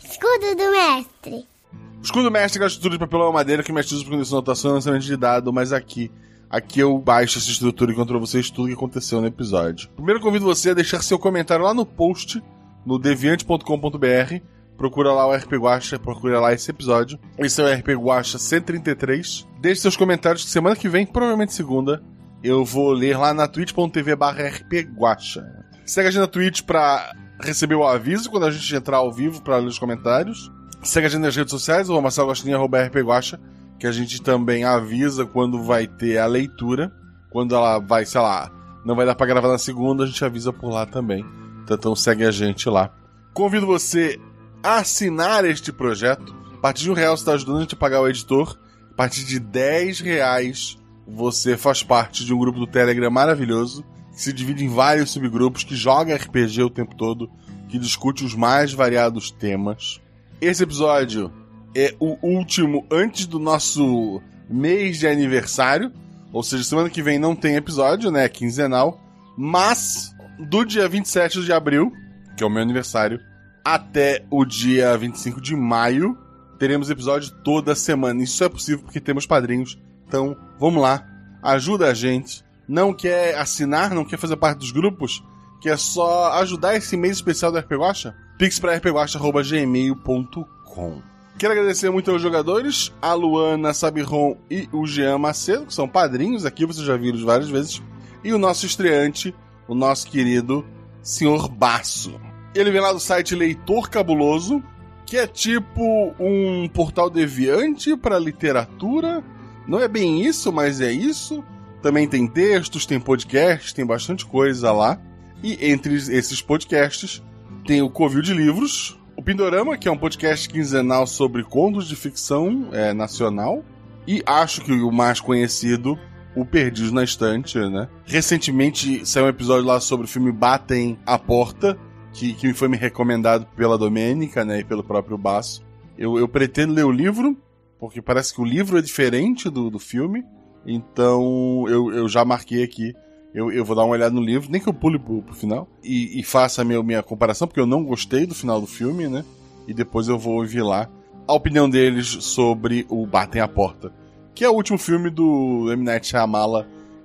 S: Escudo do mestre.
A: O escudo do mestre é a estrutura de papelão e madeira que o mestre usa para condição de anotação e lançamento de dado, mas aqui Aqui eu baixo essa estrutura e conto pra vocês tudo que aconteceu no episódio. Primeiro convido você a deixar seu comentário lá no post, no deviante.com.br. Procura lá o RP Guacha, procura lá esse episódio. Esse é o RP Guacha 133. Deixe seus comentários que semana que vem, provavelmente segunda, eu vou ler lá na twitch.tv barra rpguacha. Segue a gente na Twitch pra receber o aviso quando a gente entrar ao vivo pra ler os comentários. Segue a gente nas redes sociais, o Marcelo Gostinho, arroba rpguacha que a gente também avisa quando vai ter a leitura. Quando ela vai, sei lá, não vai dar pra gravar na segunda, a gente avisa por lá também. Então segue a gente lá. Convido você a assinar este projeto. A partir de um real você está ajudando a gente a pagar o editor. A partir de 10 reais você faz parte de um grupo do Telegram maravilhoso. Que se divide em vários subgrupos, que joga RPG o tempo todo, que discute os mais variados temas. Esse episódio é o último antes do nosso mês de aniversário. Ou seja, semana que vem não tem episódio, né? Quinzenal. Mas do dia 27 de abril, que é o meu aniversário, até o dia 25 de maio, teremos episódio toda semana. Isso é possível porque temos padrinhos. Então, vamos lá. Ajuda a gente. Não quer assinar, não quer fazer parte dos grupos? Quer só ajudar esse mês especial do RP? Pix pra rpguacha.gmail.com Quero agradecer muito aos jogadores, a Luana Sabiron e o Jean Macedo, que são padrinhos aqui, vocês já viram várias vezes. E o nosso estreante, o nosso querido Senhor Basso. Ele vem lá do site Leitor Cabuloso, que é tipo um portal deviante para literatura. Não é bem isso, mas é isso. Também tem textos, tem podcasts, tem bastante coisa lá. E entre esses podcasts tem o Covil de Livros, o Pindorama, que é um podcast quinzenal sobre contos de ficção é, nacional. E acho que o mais conhecido, o Perdidos na Estante, né? Recentemente saiu um episódio lá sobre o filme Batem a Porta, que, que foi me recomendado pela Domênica, né? E pelo próprio Basso. Eu, eu pretendo ler o livro, porque parece que o livro é diferente do, do filme. Então eu, eu já marquei aqui eu, eu vou dar uma olhada no livro, nem que eu pule pro, pro final, e, e faça a minha, minha comparação, porque eu não gostei do final do filme, né? E depois eu vou ouvir lá a opinião deles sobre o Batem a Porta, que é o último filme do M. Night.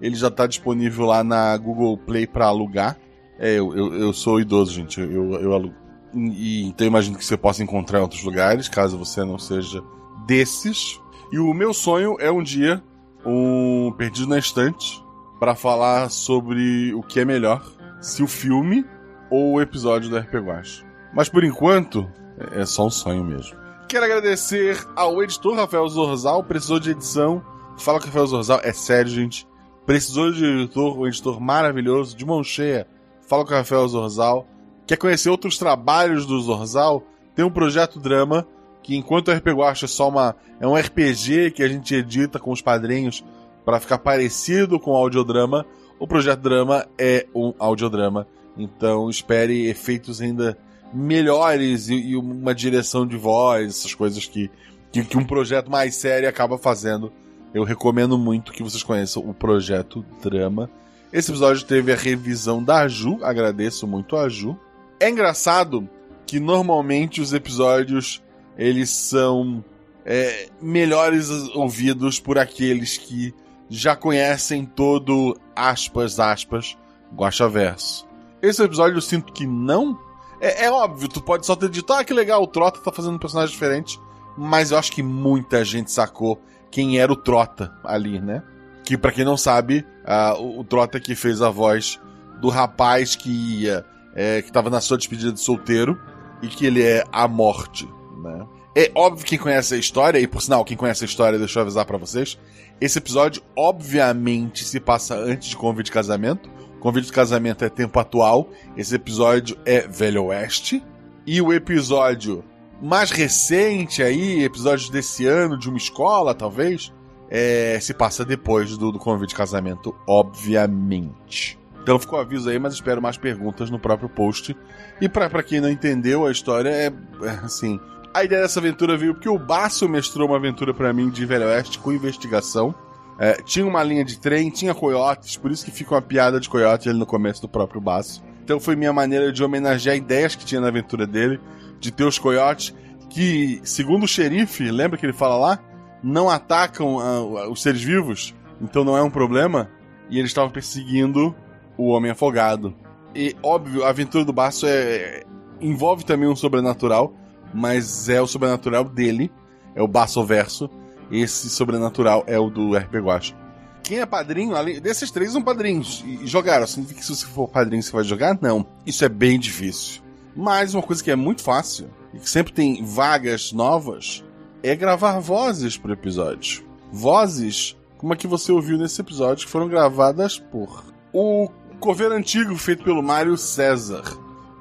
A: Ele já tá disponível lá na Google Play para alugar. É, eu, eu, eu, sou idoso, gente. Eu, eu alugo. E, então eu imagino que você possa encontrar em outros lugares, caso você não seja desses. E o meu sonho é um dia um Perdido na Estante para falar sobre o que é melhor, se o filme ou o episódio do RP Guacha. Mas por enquanto, é só um sonho mesmo. Quero agradecer ao editor Rafael Zorzal, precisou de edição. Fala com o Rafael Zorzal, é sério, gente. Precisou de editor, um editor maravilhoso, de mão cheia. Fala com o Rafael Zorzal. Quer conhecer outros trabalhos do Zorzal? Tem um projeto drama que enquanto o RP Guacha é só uma é um RPG que a gente edita com os padrinhos para ficar parecido com o audiodrama, o projeto drama é um audiodrama. Então espere efeitos ainda melhores e, e uma direção de voz, essas coisas que, que, que um projeto mais sério acaba fazendo. Eu recomendo muito que vocês conheçam o projeto Drama. Esse episódio teve a revisão da Ju, agradeço muito a Ju. É engraçado que normalmente os episódios eles são é, melhores ouvidos por aqueles que já conhecem todo aspas aspas Guacha Verso. Esse episódio eu sinto que não. É, é, óbvio, tu pode só ter dito, ah, que legal, o Trota tá fazendo um personagem diferente. Mas eu acho que muita gente sacou quem era o Trota ali, né? Que para quem não sabe, uh, o, o Trota que fez a voz do rapaz que ia, é, que tava na sua despedida de solteiro e que ele é a morte, né? É óbvio que quem conhece a história, e por sinal, quem conhece a história, deixa eu avisar para vocês. Esse episódio, obviamente, se passa antes de convite de casamento. Convite de casamento é tempo atual. Esse episódio é Velho Oeste. E o episódio mais recente aí, episódio desse ano, de uma escola, talvez, é, se passa depois do, do convite de casamento, obviamente. Então ficou o aviso aí, mas espero mais perguntas no próprio post. E para quem não entendeu, a história é, é assim. A ideia dessa aventura veio porque o Baço mestrou uma aventura para mim de Velho Oeste com investigação. É, tinha uma linha de trem, tinha coiotes, por isso que fica uma piada de coiote ali no começo do próprio Baço. Então foi minha maneira de homenagear ideias que tinha na aventura dele, de ter os coiotes que, segundo o xerife, lembra que ele fala lá? Não atacam uh, os seres vivos, então não é um problema. E eles estavam perseguindo o homem afogado. E, óbvio, a aventura do Baço é, envolve também um sobrenatural, mas é o sobrenatural dele, é o Baço Verso. Esse sobrenatural é o do RP Guacha. Quem é padrinho, além desses três são padrinhos. E jogaram. Significa que se você for padrinho você vai jogar? Não. Isso é bem difícil. Mas uma coisa que é muito fácil, e que sempre tem vagas novas, é gravar vozes pro episódio. Vozes como a que você ouviu nesse episódio, que foram gravadas por o coveiro antigo feito pelo Mário César.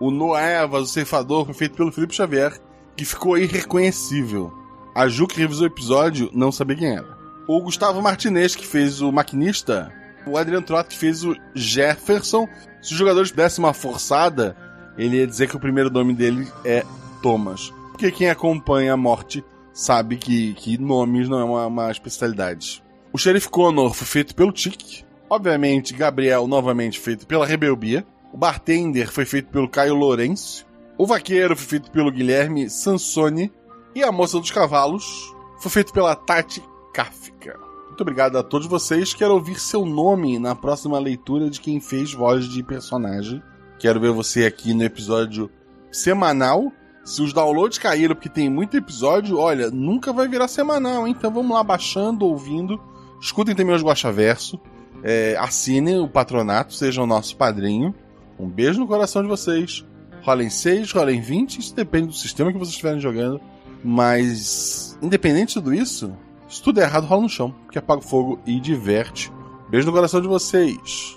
A: O Noevas, o ceifador, foi feito pelo Felipe Xavier, que ficou irreconhecível. A Ju que revisou o episódio não sabia quem era. O Gustavo Martinez, que fez o maquinista. O Adriano Trot, que fez o Jefferson. Se os jogadores dessem uma forçada, ele ia dizer que o primeiro nome dele é Thomas. Porque quem acompanha a morte sabe que, que nomes não é uma, uma especialidade. O Sheriff Connor foi feito pelo Tic. Obviamente, Gabriel, novamente feito pela Rebelbia. O Bartender foi feito pelo Caio Lourenço. O Vaqueiro foi feito pelo Guilherme Sansoni. E a Moça dos Cavalos foi feito pela Tati Kafka. Muito obrigado a todos vocês. Quero ouvir seu nome na próxima leitura de quem fez voz de personagem. Quero ver você aqui no episódio semanal. Se os downloads caíram porque tem muito episódio, olha, nunca vai virar semanal, hein? Então vamos lá baixando, ouvindo. Escutem também os Guaxaverso. É, assinem o patronato, sejam nosso padrinho. Um beijo no coração de vocês. Rolem 6, rolem 20, isso depende do sistema que vocês estiverem jogando. Mas, independente de tudo isso, se tudo é errado, rola no chão, que apaga o fogo e diverte. Beijo no coração de vocês.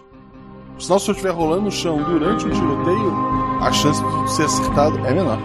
A: Senão, se eu estiver rolando no chão durante o tiroteio, a chance de ser acertado é menor.